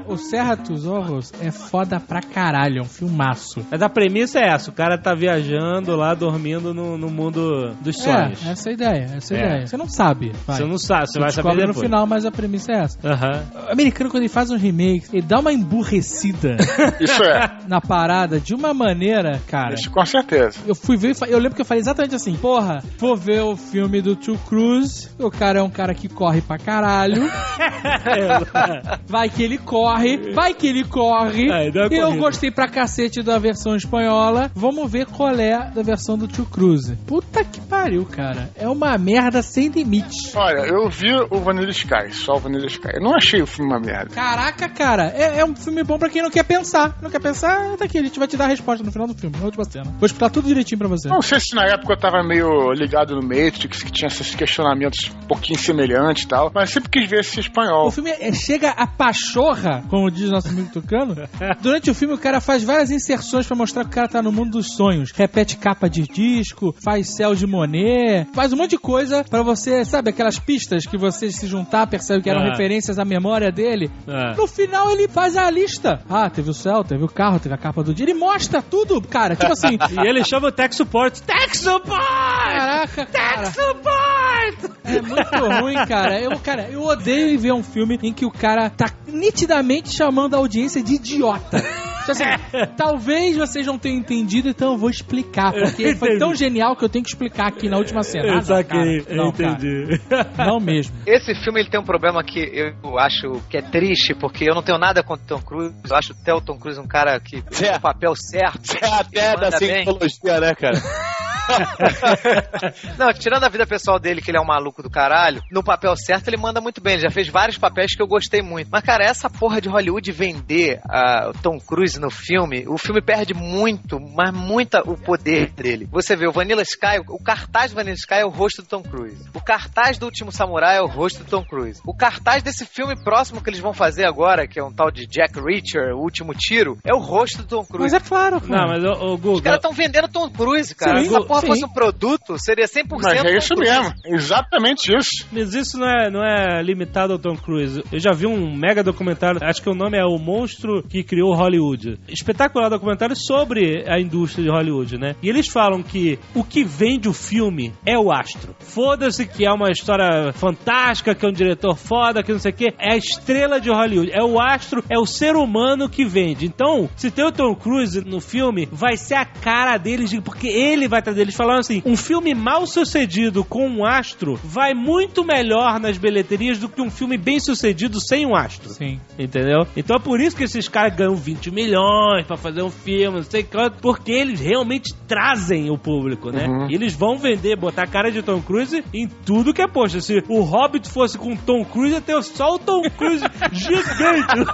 o Serra dos Ojos é foda pra caralho, é um filmaço. Mas a premissa é essa: o cara tá viajando lá, dormindo no, no mundo dos sonhos. É, essa é a ideia, essa é a É. ideia. Você não sabe. vai. Você não sabe, você vai saber descobre no depois. final, mas a premissa é essa. Aham. O americano, quando ele faz uns remakes, ele dá uma emburrecida Isso é, na parada de uma maneira, cara. isso com certeza. Eu fui ver, e eu lembro que eu falei exatamente assim: Porra, vou ver o filme do Tio Cruz. O cara é um cara que corre pra caralho. Vai que ele corre, vai que ele corre. É, dá uma Eu corrida. gostei pra cacete da versão espanhola. Vamos ver qual é da versão do Tio Cruise. Puta que pariu, cara. É uma merda sem limite. Olha, eu vi o Vanilla Sky, só o Vanilla Sky. Eu não achei o filme uma merda. Caraca, cara, é, é um filme bom pra quem não quer pensar. Não quer pensar, tá aqui, a gente vai te dar a resposta no final do filme, na última cena. Vou explicar tudo direitinho pra você. Não sei se na época eu tava meio ligado no Matrix, que tinha esses questionamentos um pouquinho semelhantes e tal, mas sempre quis ver esse espanhol. O filme é- chega a pachorra, como diz nosso amigo Tucano. Durante o filme, o cara faz várias inserções pra mostrar que o cara tá no mundo dos sonhos. Repete capa de disco, faz céu de Monet, faz um monte de coisa pra você, sabe, aquelas pistas que você se juntar percebe que eram É. referências à memória dele. É. No final, ele faz a lista. Ah, teve o céu, teve o carro, teve a capa do dia. Ele mostra tudo, cara. Tipo assim. E ele chama o Tech Support. Tech Support! Caraca, cara. Tech Support! É muito ruim, cara. Eu, cara, eu odeio ver um filme em que o cara tá nitidamente chamando a audiência de idiota. Tipo assim, talvez vocês não tenham entendido, então eu vou explicar. Porque foi tão genial que eu tenho que explicar aqui na última cena. Ah, Eu saquei, cara. Não, cara. entendi. Não mesmo. Esse filme ele tem um problema que eu acho que é triste, porque eu não tenho nada contra o Tom Cruise. Eu acho até o Tom Cruise um cara que tem É. o papel certo. É até da bem. cientologia, né, cara? Não, tirando a vida pessoal dele, que ele é um maluco do caralho, no papel certo ele manda muito bem. Ele já fez vários papéis que eu gostei muito. Mas, cara, essa porra de Hollywood vender o Tom Cruise no filme, o filme perde muito, mas muito o poder dele. Você vê o Vanilla Sky, o cartaz do Vanilla Sky é o rosto do Tom Cruise. O cartaz do Último Samurai é o rosto do Tom Cruise. O cartaz desse filme próximo que eles vão fazer agora, que é um tal de Jack Reacher, o Último Tiro, é o rosto do Tom Cruise. Mas é claro, cara. Não, mas o, o Os Google. caras estão vendendo Tom Cruise, cara. Sim, essa porra sim. fosse um produto, seria 100% Mas é isso mesmo, exatamente isso. Mas isso não é, não é limitado ao Tom Cruise. Eu já vi um mega documentário, acho que o nome é O Monstro que Criou Hollywood. Espetacular documentário sobre a indústria de Hollywood, né? E eles falam que o que vende o filme é o astro. Foda-se que é uma história fantástica, que é um diretor foda, que não sei o quê. É a estrela de Hollywood. É o astro, é o ser humano que vende. Então, se tem o Tom Cruise no filme, vai ser a cara deles, porque ele vai estar deles falando assim: um filme mal sucedido com um astro vai muito melhor nas bilheterias do que um filme bem sucedido sem um astro. Sim. Entendeu? Então é por isso que esses caras ganham 20 milhões pra fazer um filme, não sei quanto, porque eles realmente trazem o público, né? Uhum. E eles vão vender, botar a cara de Tom Cruise em tudo que é posto. Se o Hobbit fosse com Tom Cruise, ia ter só o Tom Cruise gigante.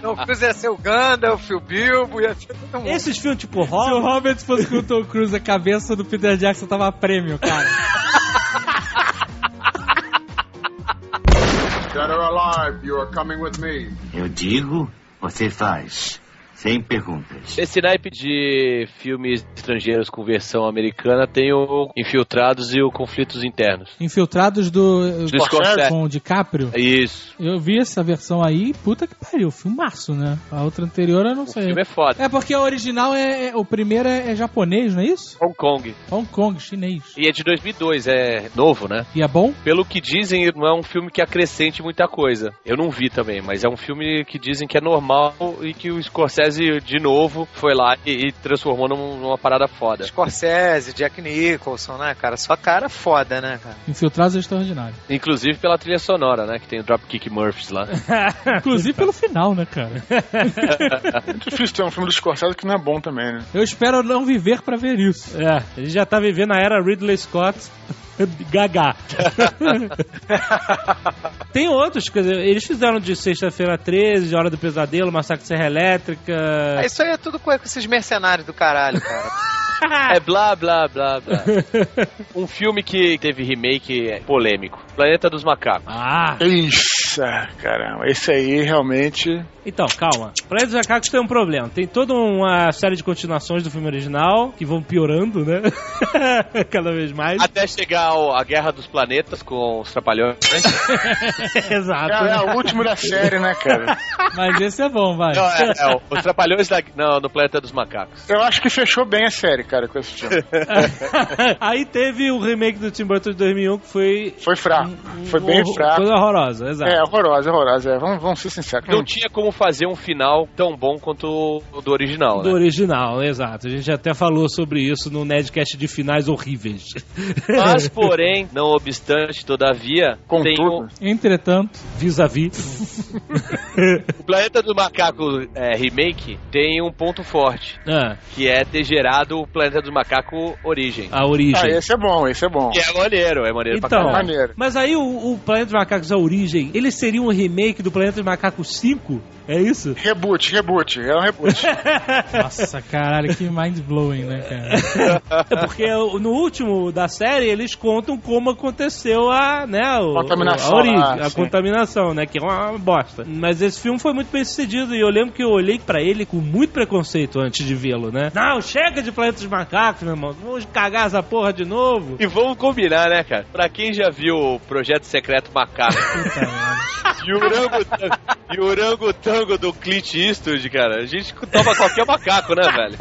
Tom Cruise ia ser o Gandalf, o Bilbo, ia ser todo mundo. Esses filmes tipo Se o Hobbit, Robert fosse com o Tom Cruise, a cabeça do Peter Jackson tava a prêmio, cara. Dead or alive, you are coming with me. Eu digo, você faz. Sem perguntas. Esse naipe de filmes estrangeiros com versão americana tem o Infiltrados e o Conflitos Internos. Infiltrados do. Do Scorsese. Com o DiCaprio. Isso. Eu vi essa versão aí, puta que pariu, filmaço, né? A outra anterior eu não O sei. filme é foda. É porque a original é. é- o primeiro é, é japonês, não é isso? Hong Kong. Hong Kong, chinês. E é de 2002, é novo, né? E é bom? Pelo que dizem, não é um filme que acrescente muita coisa. Eu não vi também, mas é um filme que dizem que é normal e que o Scorsese, de novo, foi lá e, e transformou num- numa parada foda. Scorsese, Jack Nicholson, né, cara? Só cara foda, né, cara? Infiltrados é extraordinário. Inclusive pela trilha sonora, né? Que tem o Dropkick Murphys lá. Inclusive pelo final, né, cara? É difícil ter um filme do Scorsese que não é bom também, né? Eu espero não viver pra ver isso. É, ele já tá vivendo a era Ridley Scott. Gaga. Tem outros, quer dizer, eles fizeram de Sexta-feira 13, de Hora do Pesadelo, Massacre de Serra Elétrica. Ah, Isso aí é tudo com esses mercenários do caralho, cara. É blá blá blá blá. Um filme que teve remake polêmico. Planeta dos Macacos. Ah, Isso, caramba. Esse aí realmente. Então, calma. Planeta dos Macacos tem um problema. Tem toda uma série de continuações do filme original, que vão piorando, né? Cada vez mais. Até chegar ao- a Guerra dos Planetas com os Trapalhões. Exato. É, é o último da série, né, cara? Mas esse é bom, vai. Não, é, é, os Trapalhões da, não, no Planeta dos Macacos. Eu acho que fechou bem a série, cara, com esse filme. Aí teve o remake do Tim Burton de 2001 que foi. Foi fraco. Foi bem fraco. Coisa horrorosa, exato. É, horrorosa, horrorosa. É. Vamos, vamos ser sinceros. Não tinha como fazer um final tão bom quanto o do original, Do né? original, exato. A gente até falou sobre isso no Nedcast de finais horríveis. Mas, porém, não obstante, todavia, tem o, Entretanto, vis-a-vis. o Planeta do Macaco é, remake tem um ponto forte, Ah, que é ter gerado o Planeta do Macaco Origem. a origem. Ah, esse é bom, esse é bom. Que é maneiro, é maneiro pra Então, caralho. Maneiro. mas aí o, o Planeta dos Macacos, a origem, ele seria um remake do Planeta dos Macacos 5? É isso? Reboot, reboot. É um reboot. nossa, caralho, que mind blowing, né, cara? É porque no último da série eles contam como aconteceu a, né, o, Contaminação, a origem, ah, a sim. contaminação, né, que é uma bosta. Mas esse filme foi muito bem sucedido e eu lembro que eu olhei pra ele com muito preconceito antes de vê-lo, né? Não, chega de Planeta dos Macacos, meu irmão. Vamos cagar essa porra de novo. E vamos combinar, né, cara? Pra quem já viu o Projeto Secreto Macaco Puta e o orangotango, e o orangotango do Clint Eastwood, cara, a gente toma qualquer macaco, né, velho?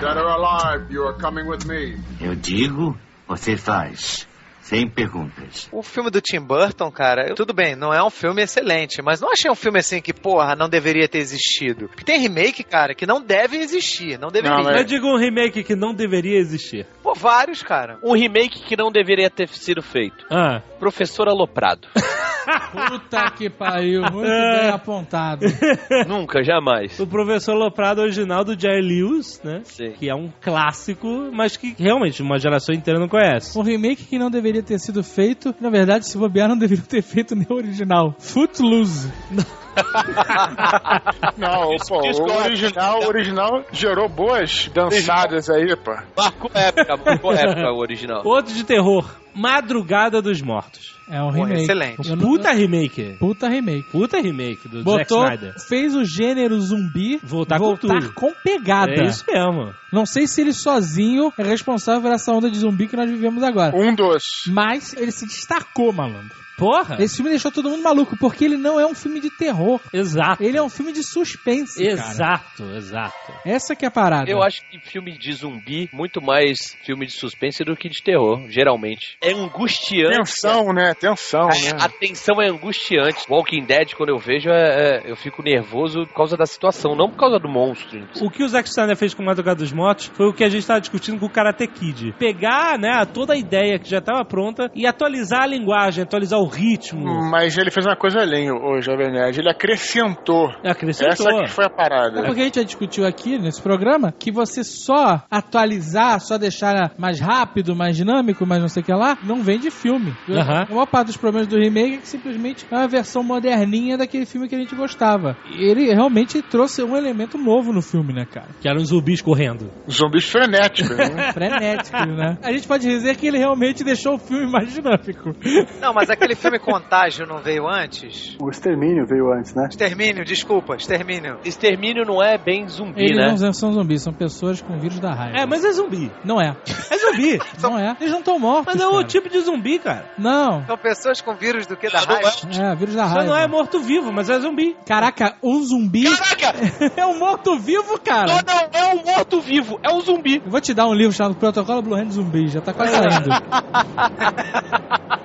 Dead or alive, you are coming with me. Eu digo, você faz. Sem perguntas. O filme do Tim Burton, cara, eu- tudo bem, não é um filme excelente, mas não achei um filme assim que, porra, não deveria ter existido. Porque tem remake, cara, que não deve existir, não deveria. Não, mas- Eu digo um remake que não deveria existir. Pô, vários, cara. Um remake que não deveria ter sido feito. Ah, Professor Aloprado. Puta que pariu, muito bem apontado. Nunca, jamais. o Professor Loprado original do Jerry Lewis, né? Sim. Que é um clássico, mas que realmente uma geração inteira não conhece. Um remake que não deveria ter sido feito, na verdade, se bobear, não deveria ter feito nem o original. Footloose. Não, pô, o é- original, o original gerou boas dançadas aí, pô. Marcou época, marcou época o original. Outro de terror, Madrugada dos Mortos. É um Pô, remake. excelente. Eu não- Puta remake. Puta remake. Puta remake do Botou, Zack Snyder. fez o gênero zumbi Voltar com tudo. com pegada. É isso mesmo. Não sei se ele sozinho é responsável por essa onda de zumbi que nós vivemos agora. Um dos. Mas ele se destacou, malandro. Porra. Esse filme deixou todo mundo maluco, porque ele não é um filme de terror. Exato. Ele é um filme de suspense, cara. Exato, exato. Essa que é a parada. Eu acho que filme de zumbi, muito mais filme de suspense do que de terror, geralmente. É angustiante. Tensão, né? Tensão, A, né? a tensão é angustiante. Walking Dead, quando eu vejo, é- é- eu fico nervoso por causa da situação, não por causa do monstro. O que o Zack Snyder fez com Madrugada dos Mortos foi o que a gente estava discutindo com o Karate Kid. Pegar, né, toda a ideia que já estava pronta e atualizar a linguagem, atualizar o ritmo. Mas ele fez uma coisa além, o Jovem Nerd. Ele acrescentou. Acrescentou. Essa que foi a parada. É porque a gente já discutiu aqui nesse programa que você só atualizar, só deixar mais rápido, mais dinâmico, mais não sei o que lá, não vem de filme. Aham. A maior parte dos problemas do remake é que simplesmente é uma versão moderninha daquele filme que a gente gostava. E ele realmente trouxe um elemento novo no filme, né, cara? Que eram zumbis correndo. Zumbis frenéticos, né? Frenético, né? A gente pode dizer que ele realmente deixou o filme mais dinâmico. Não, mas aquele filme Contágio não veio antes? O Extermínio veio antes, né? Extermínio, desculpa, Extermínio. Extermínio não é bem zumbi, Eles né? não são zumbis, são pessoas com vírus da raiva. É, mas é zumbi. Não é. É zumbi. Não é. Eles não estão mortos. Mas é cara. o tipo de zumbi, cara. Não. São pessoas com vírus do que da raiva. É, vírus da Só raiva. não é morto-vivo, mas é zumbi. Caraca, um zumbi Caraca! é um morto-vivo, cara. Não, não, é um morto-vivo, é um zumbi. Eu vou te dar um livro chamado Protocolo Blue Hand Zumbi, já tá quase saindo.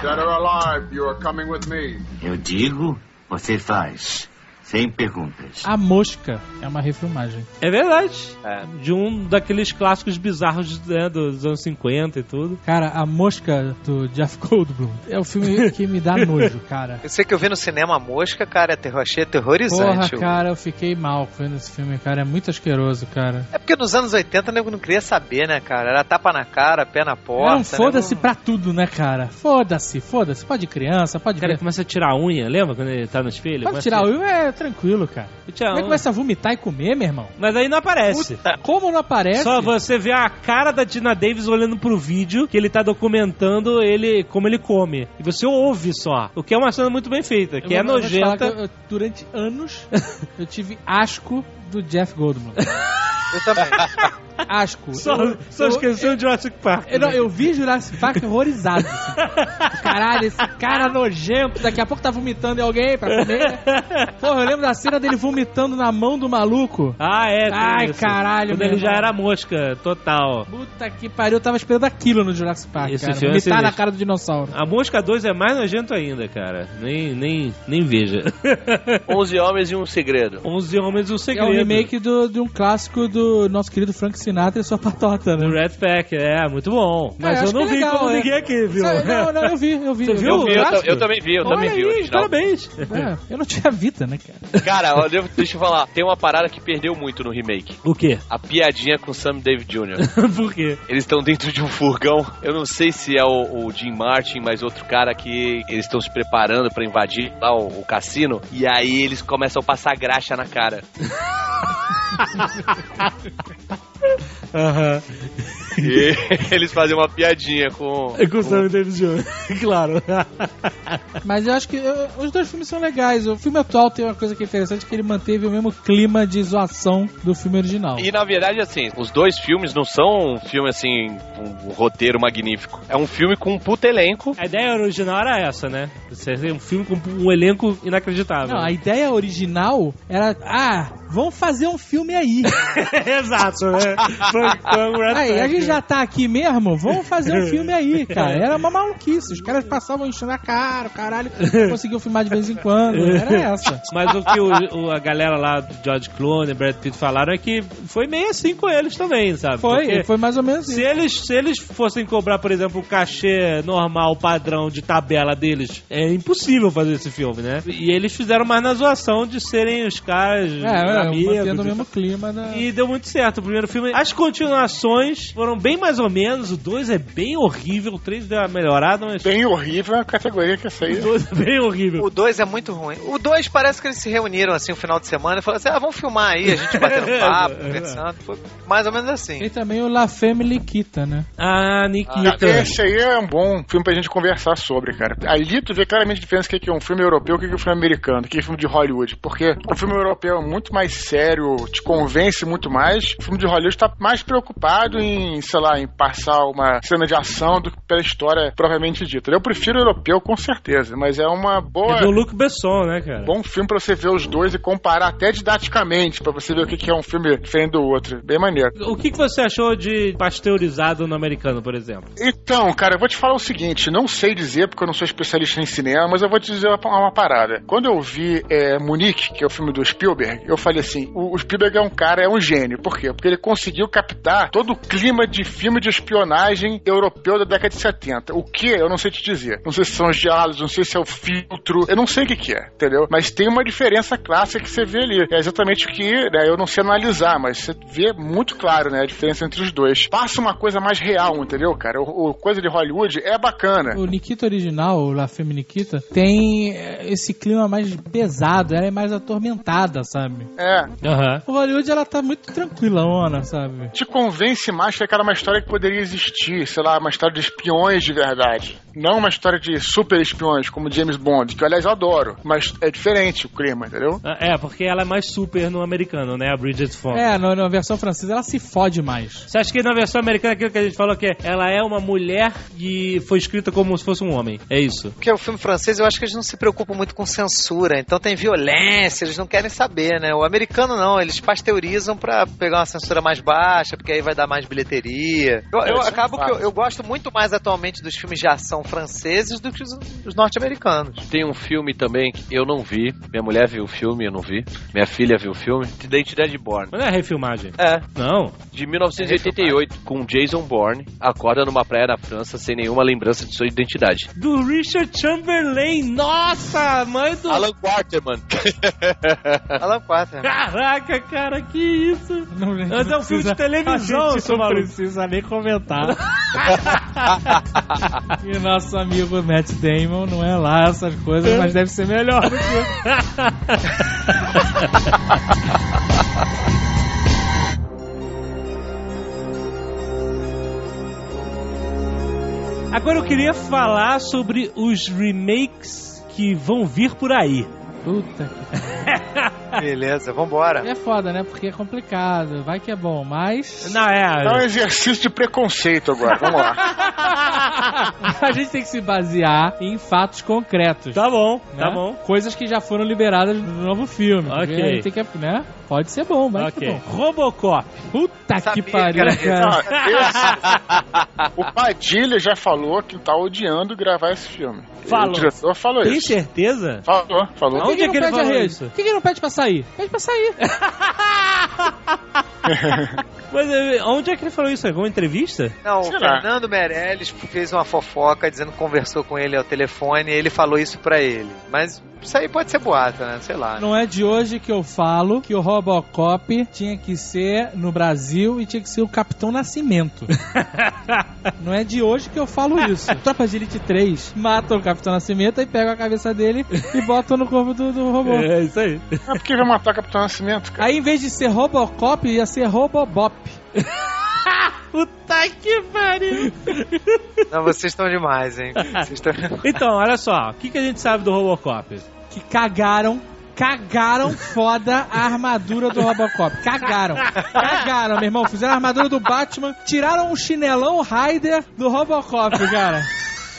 Dead or alive, you are coming with me. Eu digo, você faz. Sem perguntas. A Mosca é uma refilmagem. É verdade. É. De um daqueles clássicos bizarros né, dos anos 50 e tudo. Cara, A Mosca do Jeff Goldblum é o filme que me dá nojo, cara. Eu sei que eu vi no cinema a mosca, cara, terror, achei Porra, aterrorizante. cara, eu fiquei mal vendo esse filme, cara. É muito asqueroso, cara. É porque nos anos 80 o nego não queria saber, né, cara? Era tapa na cara, pé na porta. É um né? foda-se Não- pra tudo, né, cara? Foda-se, foda-se. Pode criança, pode cara criança. começa a tirar a unha, lembra quando ele tá no espelho? Pode Começa tirar a- o é tranquilo, cara. A Como é que começa a vomitar e comer, meu irmão? Mas aí não aparece. Como não aparece? Só você vê a cara da Tina Davis olhando pro vídeo que ele tá documentando ele como ele come. E você ouve só. O que é uma cena muito bem feita, que Eu é vou- nojenta. eu- eu- durante anos, eu tive asco do Jeff Goldblum. Eu também. asco. Só, Eu- só eu- esqueceu de Jurassic Park. Eu, não, eu vi Jurassic Park horrorizado. assim. Caralho, esse cara nojento. Daqui a pouco tá vomitando em alguém pra comer. né? Porra, eu lembro da cena dele vomitando na mão do maluco. Ah, é. Ai, isso. caralho, Quando ele já era mosca, total. Puta que pariu, eu tava esperando aquilo no Jurassic Park, Esse cara. filme é Vomitar na cara do dinossauro. A Mosca 2 é mais nojento ainda, cara. Nem, nem, nem veja. 11 homens e um segredo. 11 Homens e um É Segredo. o remake do, de um clássico do nosso querido Frank Sinatra e sua patota, Do né? Red Pack, é, muito bom. Mas É, eu não vi legal, como é. ninguém aqui viu. Não, não, eu vi, eu vi. Você eu viu? Eu, vi, eu, eu também vi, eu também Olha vi o aí, original. parabéns. É, eu não tinha vida, né, cara? Cara, olha, deixa eu falar, tem uma parada que perdeu muito no remake. O quê? A piadinha com Sam David Jr. Por quê? Eles estão dentro de um furgão. Eu não sei se é o, o Jim Martin, mas outro cara que eles estão se preparando pra invadir lá o, o cassino. E aí eles começam a passar graxa na cara. Aham. E eles fazem uma piadinha com. É com o Sam Davis Jr. claro. Mas eu acho que eu- os dois filmes são legais. O filme atual tem uma coisa que é interessante, que ele manteve o mesmo clima de zoação do filme original. E na verdade, assim, os dois filmes não são um filme assim, um, um roteiro magnífico. É um filme com um puta elenco. A ideia original era essa, né? Um filme com um elenco inacreditável. Não, a ideia original era, ah, vamos fazer um filme aí. Exato, né? Foi o Red Aí, a gente? Já tá aqui mesmo, vamos fazer um filme aí, cara. Era uma maluquice. Os caras passavam enchendo a cara, o caralho, conseguiam filmar de vez em quando. Era essa. Mas o que o- o- a galera lá do George Clooney, Brad Pitt falaram é que foi meio assim com eles também, sabe? Foi, Porque foi mais ou menos Se isso. eles, se eles fossem cobrar, por exemplo, o cachê normal, padrão de tabela deles, é impossível fazer esse filme, né? E eles fizeram mais na zoação de serem os caras É, é, amigos. mantendo o e mesmo clima da... E deu muito certo o primeiro filme. As continuações foram bem mais ou menos. O 2 é bem horrível. O 3 deu uma melhorada, mas. Bem horrível a categoria que essa aí. O 2 é bem horrível. O 2 é muito ruim. O 2 parece que eles se reuniram assim no final de semana e falaram assim: ah, vamos filmar aí, a gente batendo papo, conversando. Foi mais ou menos assim. Tem também o La Family Kita, né? Ah, Nikita. Esse aí é um bom filme pra gente conversar sobre, cara. Ali tu vê claramente a diferença do que é um filme europeu e o que é um filme americano, o que é um filme de Hollywood. Porque o filme europeu é muito mais sério, te convence muito mais. O filme de Hollywood tá mais preocupado em, sei lá, em passar uma cena de ação do que pela história propriamente dita. Eu prefiro o europeu, com certeza, mas é uma boa. É do Luc Besson, né, cara? Bom filme pra você ver os dois e comparar até didaticamente, pra você ver o que é um filme diferente do outro. Bem maneiro. O que, que você achou de pasteurizado no americano, por exemplo? Então, cara, eu vou te falar o seguinte, não sei dizer porque eu não sou especialista em cinema, mas eu vou te dizer uma, uma parada. Quando eu vi é, Munique, que é o filme do Spielberg, eu falei assim, o, o Spielberg é um cara, é um gênio. Por quê? Porque ele conseguiu captar todo o clima de filme de espionagem europeu da década de 70. O que? Eu não sei te dizer. Não sei se são os diálogos, não sei se é o filtro, eu não sei o que que é, entendeu? Mas tem uma diferença clássica que você vê ali. É exatamente o que, né, eu não sei analisar, mas você vê muito claro, né, a diferença entre os dois. Passa uma coisa mais real, entendeu, cara? O, o coisa de Hollywood é bacana. O Nikita original, o La Femme Nikita, tem eh, esse clima mais pesado, ela é mais atormentada, sabe? É. Aham. O Hollywood, ela tá muito tranquilona, sabe? Te convence mais que aquela uma história que poderia existir, sei lá, uma história de espiões de verdade. Não uma história de super espiões, como James Bond, que aliás eu adoro, mas é diferente o clima, entendeu? É, porque ela é mais super no americano, né? A Bridget Fonda. É, na, na versão francesa ela se fode mais. Você acha que na versão americana aquilo que a gente falou que é, ela é uma mulher e foi escrita como se fosse um homem? É isso. Porque o filme francês, eu acho que eles não se preocupam muito com censura, então tem violência, eles não querem saber, né? O americano não, eles pasteurizam pra pegar uma censura mais baixa, porque aí vai dar mais bilheteria. Eu, eu É, acabo é que eu, eu gosto muito mais atualmente dos filmes de ação franceses do que os, os norte-americanos. Tem um filme também que eu não vi. Minha mulher viu o filme, eu não vi. Minha filha viu o filme. Identidade Born. Mas não é refilmagem. É, Não. de 1988, com Jason Bourne, acorda numa praia na França sem nenhuma lembrança de sua identidade. Do Richard Chamberlain. Nossa, mãe do. Alan Quarterman. Alan Quaterman. Caraca, cara, que isso? Não, Mas é um filme de televisão, seu maluco. Precisa nem comentar. e nosso amigo Matt Damon não é lá essas coisas, mas deve ser melhor do que... Agora eu queria falar sobre os remakes que vão vir por aí. Puta que... Beleza, vambora. É foda, né? Porque é complicado. Vai que é bom, mas. Não, é. É um exercício de preconceito agora, vamos lá. a gente tem que se basear em fatos concretos. Tá bom, né? tá bom. Coisas que já foram liberadas no novo filme. Ok. Tem que, né? Pode ser bom, vai Ok. ser bom. Robocop. Puta Sabia que pariu, era cara. Não, esse- o Padilha já falou que tá odiando gravar esse filme. Falou. O diretor falou Tem isso. certeza? Falou, falou. Onde é que ele pede a falou isso? Por que, que não pede pra sair? Pede pra sair. Mas eh, onde é que ele falou isso? Alguma entrevista? Não, o Sei lá. Fernando Meirelles fez uma fofoca dizendo que conversou com ele ao telefone e ele falou isso pra ele. Mas isso aí pode ser boato, né? Sei lá. Não é de hoje que eu falo que o Robocop tinha que ser no Brasil e tinha que ser o Capitão Nascimento. não é de hoje que eu falo isso. Tropa de Elite 3 mata o Capitão Nascimento e pega a cabeça dele e bota no corpo do, do robô. É isso aí. É porque vai matar o Capitão Nascimento, cara. Aí em vez de ser Robocop, ia ser Robobop. Puta que pariu. Não, vocês estão demais, hein? Estão... Então, olha só. O que, que a gente sabe do Robocop? Que cagaram. Cagaram foda a armadura do Robocop. Cagaram. Cagaram, meu irmão. Fizeram a armadura do Batman. Tiraram o chinelão Raider do Robocop, cara.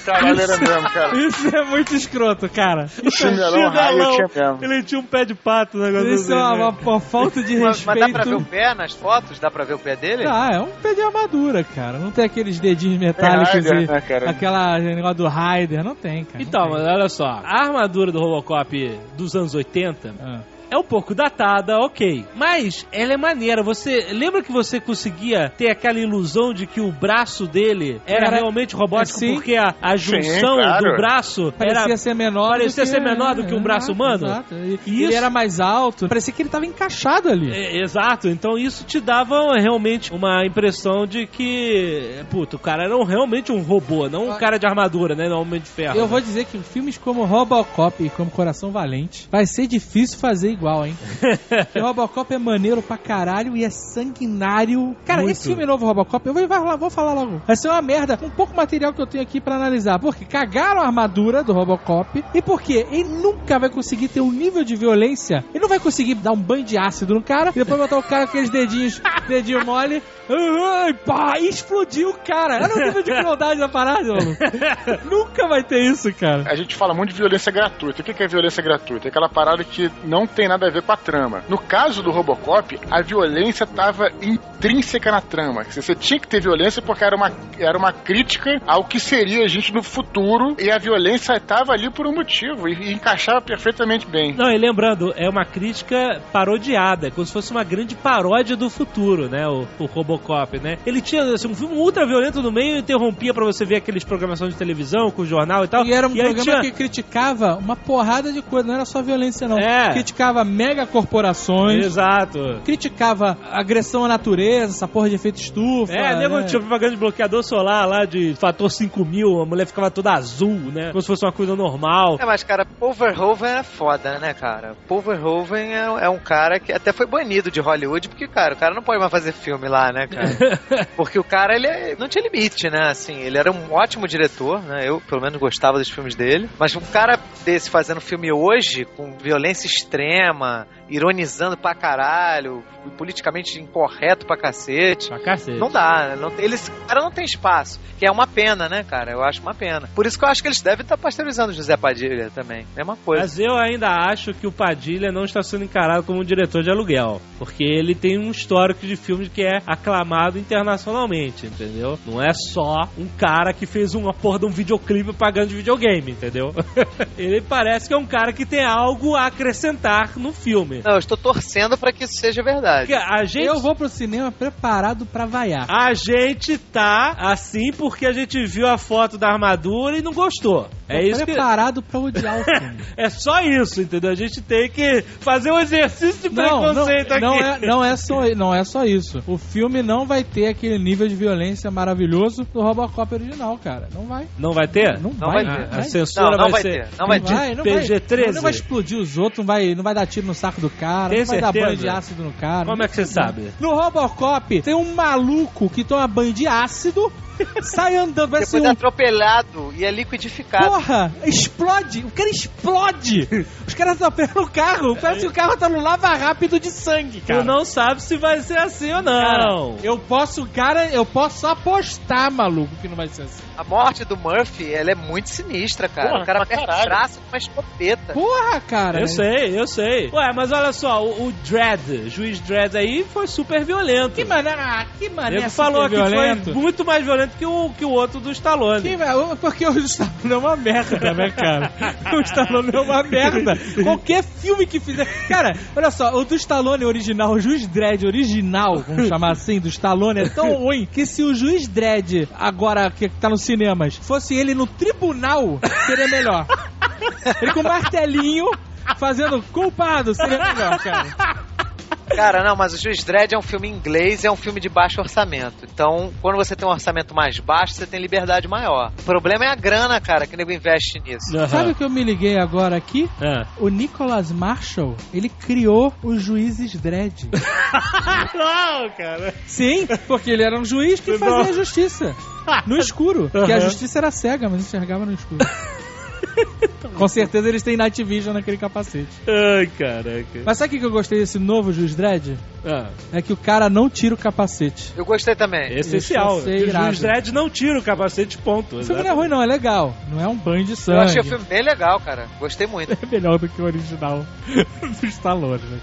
Caralho, era mesmo, cara. Isso é muito escroto, cara. O chinelão raio tinha mesmo. Ele tinha um pé de pato, negócio Isso é assim, uma, né? uma- falta de Mas, mas respeito. dá pra ver o pé nas fotos? Dá pra ver o pé dele? Ah, é um pé de armadura, cara. Não tem aqueles dedinhos metálicos Raider, e né, cara? aquela negócio do Raider. Não tem, cara. Então, mas olha só. A armadura do Robocop dos anos 80 Ah. É um pouco datada, ok. Mas ela é maneira. Você lembra que você conseguia ter aquela ilusão de que o braço dele era, Era- realmente robótico sim. porque a, a junção claro. do braço Parecia era ser menor parecia do que... ser menor do que um braço humano? Exato. E, E Ele isso- era mais alto. Parecia que ele tava encaixado ali. É, exato, então isso te dava realmente uma impressão de que, puto, o cara era um- realmente um robô, não um cara de armadura, né? Não um homem de ferro. Eu né? vou dizer que filmes como Robocop e como Coração Valente vai ser difícil fazer igual, hein? Porque Robocop é maneiro pra caralho e é sanguinário. Cara, Muito. esse filme novo Robocop, eu vou, vou falar logo. Vai ser uma merda. Um pouco material que eu tenho aqui pra analisar. Porque cagaram a armadura do Robocop e porque ele nunca vai conseguir ter um nível de violência. Ele não vai conseguir dar um banho de ácido no cara e depois botar o cara com aqueles dedinhos, dedinho mole. Ai, pá, explodiu o cara. Olha o nível de crueldade da parada, mano. Nunca vai ter isso, cara. A gente fala muito de violência gratuita. O que que é violência gratuita? É aquela parada que não tem nada a ver com a trama. No caso do Robocop, a violência estava intrínseca na trama. Você tinha que ter violência porque era uma, era uma crítica ao que seria a gente no futuro e a violência estava ali por um motivo e, e encaixava perfeitamente bem. Não, e lembrando, é uma crítica parodiada, como se fosse uma grande paródia do futuro, né? O, o Robocop, né? Ele tinha assim, um filme ultra violento no meio e interrompia pra você ver aqueles programações de televisão com o jornal e tal. E era um aí programa tinha- que criticava uma porrada de coisa, não era só violência, não. É. Criticava mega corporações, Exato. criticava agressão à natureza, essa porra de efeito estufa. É, nego né? tinha propaganda de bloqueador solar lá de fator 5000, a mulher ficava toda azul, né? Como se fosse uma coisa normal. É, mas, cara, Paul Verhoeven é foda, né, cara? Paul Verhoeven é, é um cara que até foi banido de Hollywood, porque, cara, o cara não pode mais fazer filme lá, né, cara? Porque o cara, ele é- não tinha limite, né? Assim, ele era um ótimo diretor, né? Eu, pelo menos, gostava dos filmes dele. Mas um cara desse fazendo filme hoje, com violência extrema, ironizando pra caralho, politicamente incorreto pra cacete. Pra cacete. Não dá, né? não, eles, cara não tem espaço, que é uma pena, né, cara? Eu acho uma pena. Por isso que eu acho que eles devem estar pasteurizando o José Padilha também. Mesma coisa. Mas eu ainda acho que o Padilha não está sendo encarado como um diretor de aluguel. Porque ele tem um histórico de filmes que é aclamado internacionalmente, entendeu? Não é só um cara que fez uma porra de um videoclipe pagando de videogame, entendeu? ele parece que é um cara que tem algo a acrescentar no filme. Não, eu estou torcendo pra que isso seja verdade. Porque a gente. Eu vou pro cinema preparado pra vaiar. A gente tá assim porque a gente viu a foto da armadura e não gostou. É Tô isso que. preparado pra odiar o filme. É só isso, entendeu? A gente tem que fazer um exercício de Não, não, preconceito aqui. não, é, não, é só, não é só isso. O filme não vai ter aquele nível de violência maravilhoso do Robocop original, cara. Não vai. Não vai ter? Não, Não vai, vai não ter. A vai. censura Não, não vai, vai ser. ter, não vai Não ter. vai, não vai. PG-13. Não vai explodir os outros, não vai, não vai dar tiro no saco do cara, Tem dar certeza? banho de ácido no cara. Como é que você sabe? No Robocop tem um maluco que toma banho de ácido sai andando, vai ser Depois é um atropelado e é liquidificado. Porra, explode! O cara explode! Os caras atropelaram o carro, parece que o carro tá no lava rápido de sangue, cara. Tu não sabe se vai ser assim ou não. Cara, eu posso, cara, eu posso apostar, maluco, que não vai ser assim. A morte do Murphy, ela é muito sinistra, cara. Porra, o cara perde o braço com uma escopeta. Porra, cara. Eu sei, eu sei. Ué, mas olha só, o, o Dredd, juiz Dredd aí foi super violento. Que maneira, ah, que maneira. Ele falou que violento. foi muito mais violento que o, que o outro do Stallone. Que, porque o Stallone é uma merda, né, cara? O Stallone é uma merda. Qualquer filme que fizer. Cara, olha só, o do Stallone original, o Juiz Dredd original, vamos chamar assim, do Stallone, é tão ruim que se o Juiz Dredd, agora que tá nos cinemas, fosse ele no tribunal, seria melhor. Ele com martelinho fazendo culpado, seria melhor, cara. Cara, não, mas o Juiz Dredd é um filme inglês e é um filme de baixo orçamento. Então, quando você tem um orçamento mais baixo, você tem liberdade maior. O problema é a grana, cara, que nego investe nisso. Aham. Sabe o que eu me liguei agora aqui? Ah. O Nicholas Marshall, ele criou os juízes Dredd. Não, cara. Sim, porque ele era um juiz que fazia justiça. No escuro. Porque a Aham. justiça era cega, mas enxergava no escuro. Com certeza eles têm Night Vision naquele capacete. Ai, caraca. Mas sabe o que que eu gostei desse novo Juiz Dredd? Ah, É que o cara não tira o capacete. Eu gostei também. é essencial. É o juiz Dredd não tira o capacete, ponto. O filme não é ruim, não, é legal. Não é um banho de sangue. Eu achei o filme bem legal, cara. Gostei muito. É melhor do que o original do Stallone, né?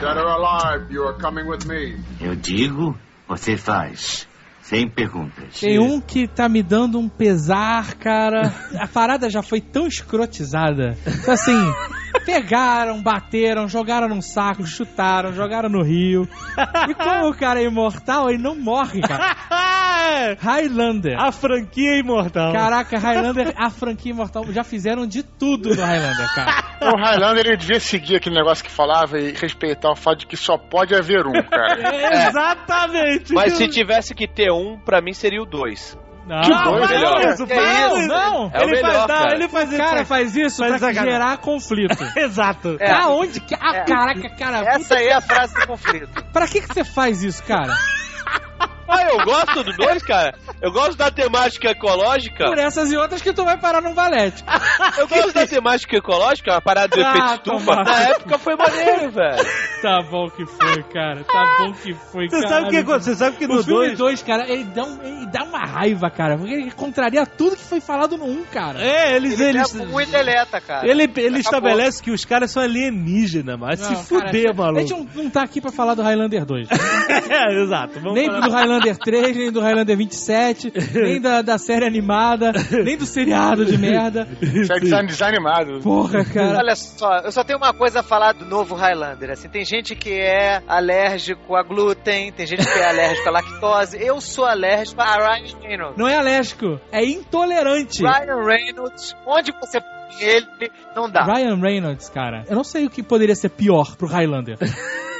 Dead or alive, you are coming with me. Eu digo, você faz. Sem perguntas. Tem um que tá me dando um pesar, cara. A parada já foi tão escrotizada. Então, Assim, pegaram, bateram, jogaram num saco, chutaram, jogaram no rio. E como o cara é imortal, ele não morre, cara. Highlander. A franquia imortal. Caraca, Highlander, a franquia imortal. Já fizeram de tudo no Highlander, cara. O Highlander ele devia seguir aquele negócio que falava e respeitar o fato de que só pode haver um, cara. É, Exatamente. Mas se tivesse que ter um, pra mim seria o dois. Não, Que não, doido, melhor. Para isso, Que para isso? isso. não. É ele faz, melhor, não, cara. ele faz O cara faz isso Faz pra gerar conflito. Exato. É. Aonde que. Ah, É. caraca, cara. Essa aí é a frase do conflito. Pra que, que você faz isso, cara? Ah, eu gosto do dois, cara. Eu gosto da temática ecológica. Por essas e outras que tu vai parar num valete. Eu gosto da temática ecológica, uma parada do Ah, efeito estufa. Na época foi maneiro, velho. Tá bom que foi, cara. Tá bom que foi, Você cara. sabe o que aconteceu? Você sabe que O no filme 2... 2, cara, ele dá, um- ele dá uma raiva, cara. Porque ele contraria tudo que foi falado no 1, um, cara. É, eles... Ele eles é muito deleta, cara. ele, ele estabelece que os caras são alienígenas, mas Não, se cara, fuder, A maluco. gente não, não tá aqui pra falar do Highlander 2. é, exato. Vamos nem falar- do Highlander 3, nem do Highlander 27, nem da, da série animada, nem do seriado de merda. Design desanimado. Porra, cara. Olha só, eu só tenho uma coisa a falar do novo Highlander. Assim, tem gente que é alérgico a glúten, tem gente que é alérgico a lactose. Eu sou alérgico a Ryan Reynolds. Não é alérgico, é intolerante. Ryan Reynolds, onde você põe ele, não dá. Ryan Reynolds, cara. Eu não sei o que poderia ser pior pro Highlander.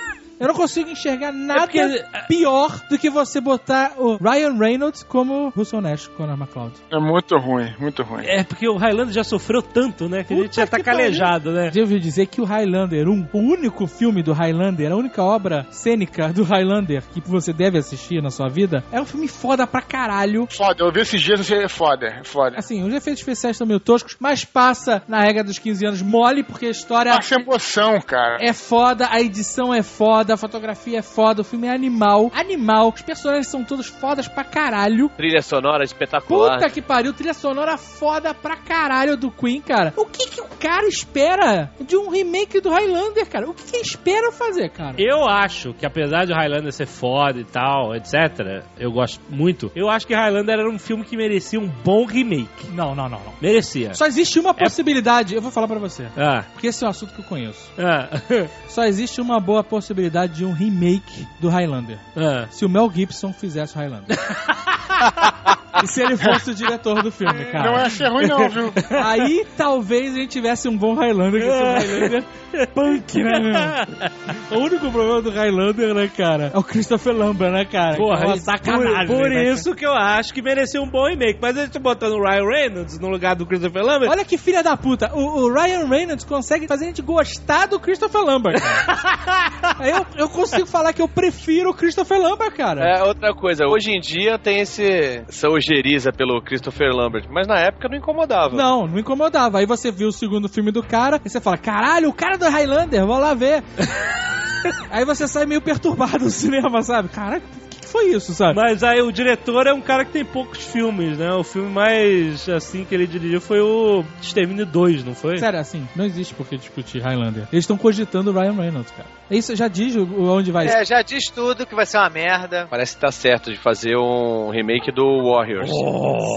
Eu não consigo enxergar nada porque- pior do que você botar o Ryan Reynolds como Russell Nash, Conor McCloud. É muito ruim, muito ruim. É, porque o Highlander já sofreu tanto, né? Que a gente Puta já tá calejado, né? Devo dizer que o Highlander 1, o único filme do Highlander, a única obra cênica do Highlander que você deve assistir na sua vida, é um filme foda pra caralho. Foda, eu vi esses dias e é foda, é foda. Assim, os efeitos especiais estão meio toscos, mas passa na regra dos 15 anos mole, porque a história Acha emoção, cara. é foda, a edição é foda, a fotografia é foda, o filme é animal. Animal, os personagens são todos fodas pra caralho. Trilha sonora espetacular. Puta que pariu, trilha sonora foda pra caralho do Queen, cara. O que que o cara espera de um remake do Highlander, cara? O que que espera fazer, cara? Eu acho que apesar de Highlander ser foda e tal, etc., eu gosto muito. Eu acho que Highlander era um filme que merecia um bom remake. Não, não, não, não. Merecia. Só existe uma possibilidade, eu vou falar pra você. Ah, Porque esse é um assunto que eu conheço. ah, Só existe uma boa possibilidade de um remake do Highlander. ah. Se o Mel Gibson fizesse o Highlander. E se ele fosse o diretor do filme, cara? Não é ser ruim, não, viu? Aí talvez a gente tivesse um bom Highlander, que esse Highlander é punk, né, meu? O único problema do Highlander, né, cara, é o Christopher Lambert, né, cara? É Porra, uma e sacanagem. Por, por né, cara? isso que eu acho que merecia um bom remake. Mas eles estão botando o Ryan Reynolds no lugar do Christopher Lambert. Olha que filha da puta. O, o Ryan Reynolds consegue fazer a gente gostar do Christopher Lambert. cara. Aí eu, eu consigo falar que eu prefiro o Christopher Lambert, cara. É outra coisa, hoje em dia tem esse essa ojeriza pelo Christopher Lambert, mas na época não incomodava. Não, não incomodava. Aí você viu o segundo filme do cara e você fala: caralho, o cara do Highlander, vou lá ver. Aí você sai meio perturbado do cinema, sabe? Caraca, foi isso, sabe? Mas aí o diretor é um cara que tem poucos filmes, né? O filme mais assim que ele dirigiu foi o Extermínio 2, não foi? Sério, assim, não existe por que discutir Highlander. Eles estão cogitando o Ryan Reynolds, cara. Isso já diz onde vai. É, já diz tudo que vai ser uma merda. Parece que tá certo de fazer um remake do Warriors.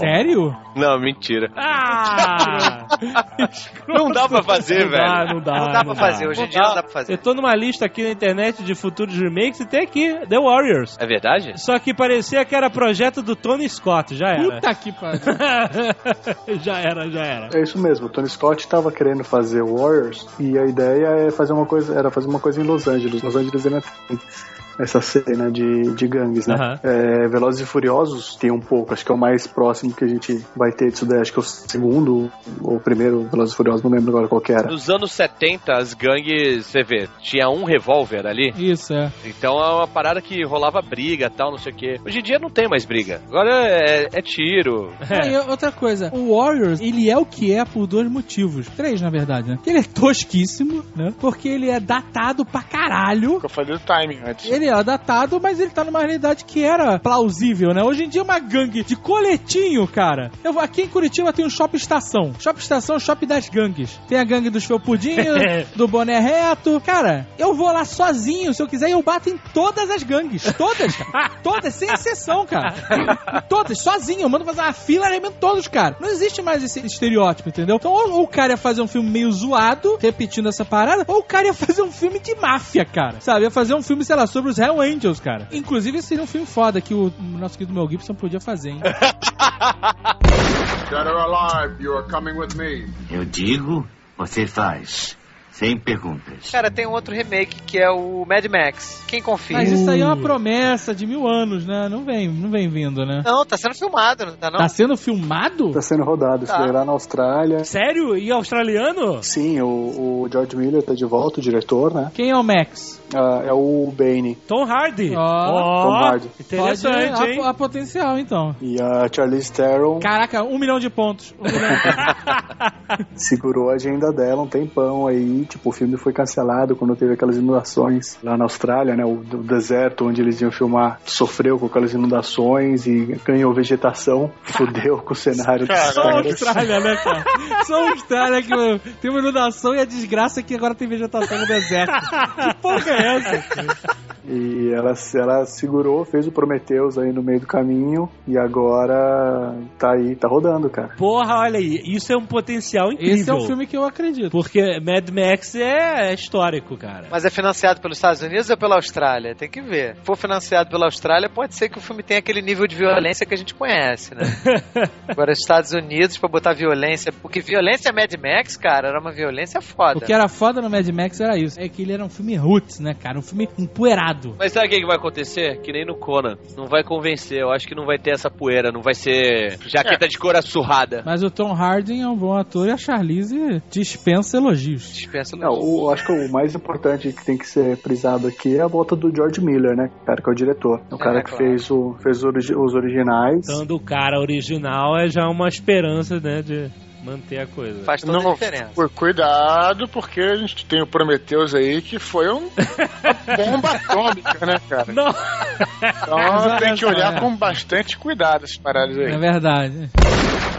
Sério? Não, mentira. Ah! Não dá pra fazer, não velho. Dá, não dá, Não dá pra fazer, hoje em dia não dá pra Eu fazer. tô numa lista aqui na internet de futuros remakes e tem aqui The Warriors. É verdade? Só que parecia que era projeto do Tony Scott, já era. Puta que pariu. já era, já era. É isso mesmo, o Tony Scott estava querendo fazer Warriors e a ideia é fazer uma coisa, era fazer uma coisa em Los Angeles. Los Angeles ainda tem essa cena de, de gangues, né? Aham. É, Velozes e Furiosos tem um pouco, acho que é o mais próximo que a gente vai ter disso daí, acho que é o segundo ou o primeiro Velozes e Furiosos, não lembro agora qual que era. Nos anos 70, as gangues, você vê, tinha um revólver ali. Isso, é. Então é uma parada que rolava briga tal, não sei o quê. Hoje em dia não tem mais briga. Agora é, é tiro. Ah, e outra coisa, o Warriors, ele é o que é por dois motivos. Três, na verdade, né? Ele é tosquíssimo, né? Porque ele é datado pra caralho. Eu falei do timing antes. Ele é datado, mas ele tá numa realidade que era plausível, né? Hoje em dia, uma gangue de coletinho, cara. Eu, aqui em Curitiba tem um shopping estação. Shopping estação é o shopping das gangues. Tem a gangue dos felpudinhos, do boné reto. Cara, eu vou lá sozinho, se eu quiser, eu bato em todas as gangues. Todas, cara. Todas, sem exceção, cara. Todas, sozinho. Eu mando fazer uma fila e todos, cara. Não existe mais esse estereótipo, entendeu? Então, ou, ou o cara ia fazer um filme meio zoado, repetindo essa parada, ou o cara ia fazer um filme de máfia, cara. Sabe? Ia fazer um filme, sei lá, sobre os Hell Angels, cara. Inclusive, esse seria um filme foda que o nosso querido Mel Gibson podia fazer, hein? Dead or alive, you are coming with me. Eu digo, você faz. Sem perguntas. Cara, tem um outro remake que é o Mad Max. Quem confia? Mas isso aí é uma promessa de mil anos, né? Não vem, não vem vindo, né? Não, tá sendo filmado, não tá não? Tá sendo filmado? Tá sendo rodado, isso Tá. daí lá na Austrália. Sério? E australiano? Sim, o, o George Miller tá de volta, o diretor, né? Quem é o Max? Ah, é o Bane Tom Hardy. Ó. Tom Hardy. Interessante, Pode, hein? há, há potencial, então. e a Charlize Theron Caraca, um milhão de pontos. Um milhão de pontos. segurou a agenda dela um tempão aí. Tipo, o filme foi cancelado quando teve aquelas inundações lá na Austrália, né? O, do deserto onde eles iam filmar sofreu com aquelas inundações e ganhou vegetação. Fudeu com o cenário dos Só a. Austrália, né, cara? Só a Austrália que tem uma inundação e a desgraça é que agora tem vegetação no deserto. Que porra é essa? Ela, ela segurou, fez o Prometheus aí no meio do caminho e agora tá aí, tá rodando, cara. Porra, olha aí. Isso é um potencial incrível. Esse é um filme que eu acredito. Porque Mad Max é histórico, cara. Mas é financiado pelos Estados Unidos ou pela Austrália? Tem que ver. Se for financiado pela Austrália, pode ser que o filme tenha aquele nível de violência que a gente conhece, né? Agora, os Estados Unidos, pra botar violência. Porque violência Mad Max, cara, era uma violência foda. O que era foda no Mad Max era isso. É que ele era um filme roots, né, cara? Um filme empoeirado. Mas sabe o que, que vai acontecer? Que nem no Conan. Não vai convencer. Eu acho que não vai ter essa poeira. Não vai ser jaqueta de coura surrada. Mas o Tom Hardy é um bom ator e a Charlize dispensa elogios. Dispensa Não, o, acho que o mais importante que tem que ser frisado aqui é a volta do George Miller, né? Cara, que é o diretor. É o cara que claro. fez, o, fez os origi- os originais. Dando o cara original é já uma esperança, né, de manter a coisa. Faz toda a Não, diferença. cu- cuidado, porque a gente tem o Prometheus aí que foi um, uma bomba atômica, né, cara? Não. Então tem que olhar com bastante cuidado essas paradas aí. É verdade.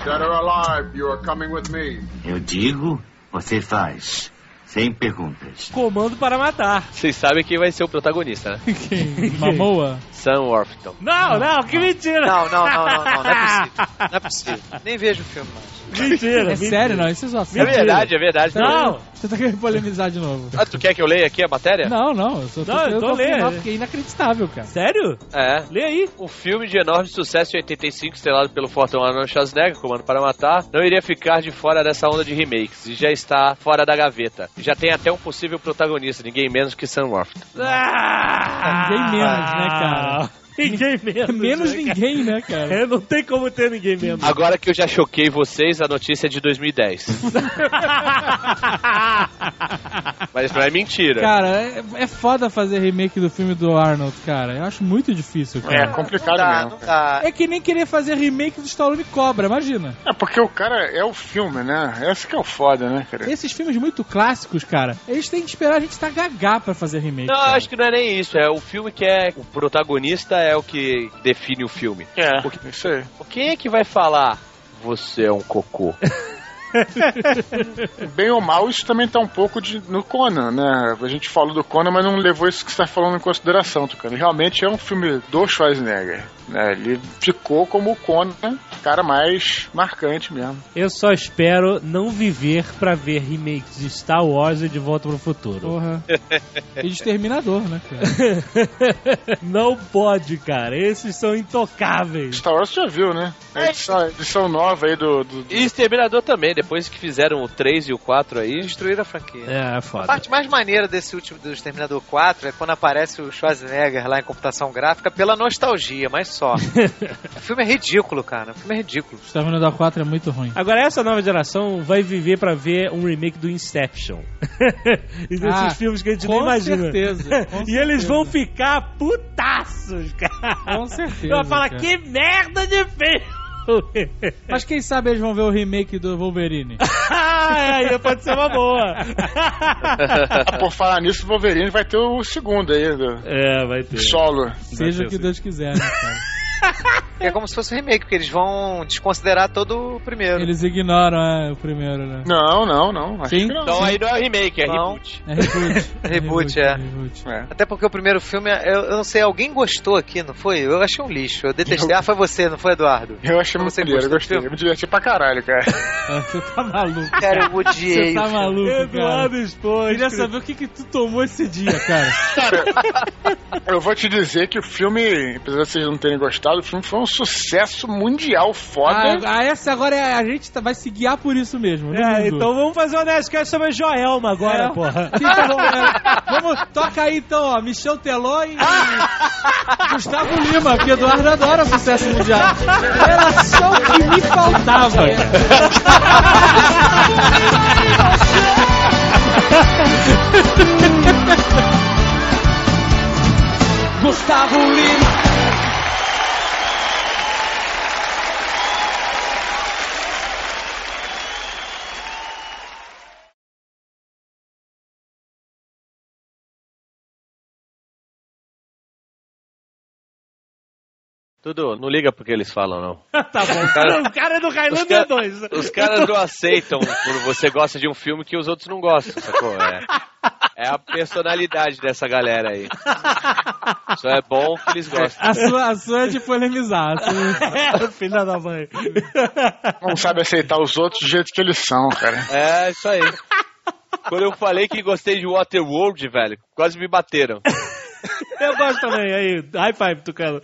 Dead or alive, you are coming with me. Eu digo, você faz. Sem perguntas. Comando para matar. Vocês sabem quem vai ser o protagonista, né? Quem? Mamoa? Sam Worthington. Não, não, que mentira. Não, não, não, não, não, não é possível. Não é possível. Nem vejo o filme mais. Mentira. É sério, não? Isso é só É verdade, é verdade. Não. Você tá querendo polemizar de novo. Ah, tu quer que eu leia aqui a matéria? Não, não, eu só tô Não, então lê. confirmar, porque é inacreditável, cara. Sério? É. Lê aí. Um filme de enorme sucesso em 85, estrelado pelo fortão Arnold Schwarzenegger, Comando para Matar, não iria ficar de fora dessa onda de remakes e já está fora da gaveta. Já tem até um possível protagonista, ninguém menos que Sam Worthington. Ah, Ninguém menos, né, cara? Ninguém menos. Menos né, ninguém, né, cara? É, não tem como ter ninguém menos. Agora que eu já choquei vocês, a notícia é de 2010. Mas não é mentira. Cara, é, é foda fazer remake do filme do Arnold, cara. Eu acho muito difícil, É cara. complicado Não dá, mesmo. não dá. É que nem querer fazer remake do Stallone Cobra, imagina. É porque o cara é o filme, né? Esse que é o foda, né, cara? Esses filmes muito clássicos, cara, eles têm que esperar a gente estar gagá pra fazer remake. Não, cara. acho que não é nem isso. É o filme que é. O protagonista é o que define o filme. É, O que- isso aí. Quem é que vai falar? Você é um cocô. Bem ou mal, isso também tá um pouco de, no Conan, né? A gente falou do Conan, mas não levou isso que você tá falando em consideração, Tucano. Realmente é um filme do Schwarzenegger. Né? Ele ficou como o Conan, cara mais marcante mesmo. Eu só espero não viver pra ver remakes de Star Wars e De Volta pro Futuro. Porra. E de Exterminador, né, cara? não pode, cara. Esses são intocáveis. Star Wars você já viu, né? A edição, a edição nova aí do, do, E Exterminador também, depois que fizeram o 3 e o 4 aí. Destruir a franquia. É, A foda. parte mais maneira desse último do Exterminador 4 é quando aparece o Schwarzenegger lá em computação gráfica pela nostalgia, mas só. o filme é ridículo, cara. O filme é ridículo. Exterminador 4 é muito ruim. Agora, essa nova geração vai viver pra ver um remake do Inception. e desses Ah, filmes que a gente com nem imagina. certeza, com e eles certeza. vão ficar putaços, cara. Com certeza, Vai falar, cara. que merda de filme! Mas quem sabe eles vão ver o remake do Wolverine. ah, aí pode ser uma boa. Ah, por falar nisso, o Wolverine vai ter o segundo aí, do é, vai ter. solo. Seja o que Deus quiser, né, cara? É como se fosse um remake, porque eles vão desconsiderar todo o primeiro. Eles ignoram é, o primeiro, né? Não, não, não. Acho Sim? que não. Então aí não é remake, é Não. reboot. É reboot. Reboot, é. reboot. É. Até porque o primeiro filme, eu, eu não sei, alguém gostou aqui, não foi? Eu achei um lixo. Eu detestei. Ah, foi você, não foi, Eduardo? Eu achei muito maneiro, eu gostei. Eu me diverti pra caralho, cara. Ah, Você tá maluco. Cara, eu odiei. Você tá maluco, cara. Eduardo Exposto. Queria saber o que que tu tomou esse dia, cara. Cara, eu vou te dizer que o filme, apesar de vocês não terem gostado, o filme foi um sucesso mundial foda. Ah, ah, essa agora é, a gente tá- vai se guiar por isso mesmo. não É, então vamos fazer um Nerdcast sobre a Joelma agora, É. porra. Então, vamos, é, vamos, toca aí então, ó, Michel Teló e Gustavo Lima, porque Eduardo adora sucesso mundial. Era só o que me faltava. Gustavo Lima. Tudo, não liga porque eles falam, não. tá bom. Cara- o cara é do Os Highlander cara- 2. Os caras não aceitam quando você gosta de um filme que os outros não gostam, sacou? É, é a personalidade dessa galera aí. Só é bom que eles gostam. A sua, a sua é de polemizar. a sua- É, filha da mãe. Não sabe aceitar os outros do jeito que eles são, cara. É, isso aí. Quando eu falei que gostei de Waterworld, velho, quase me bateram. Eu gosto também. Aí, high five, Tucano.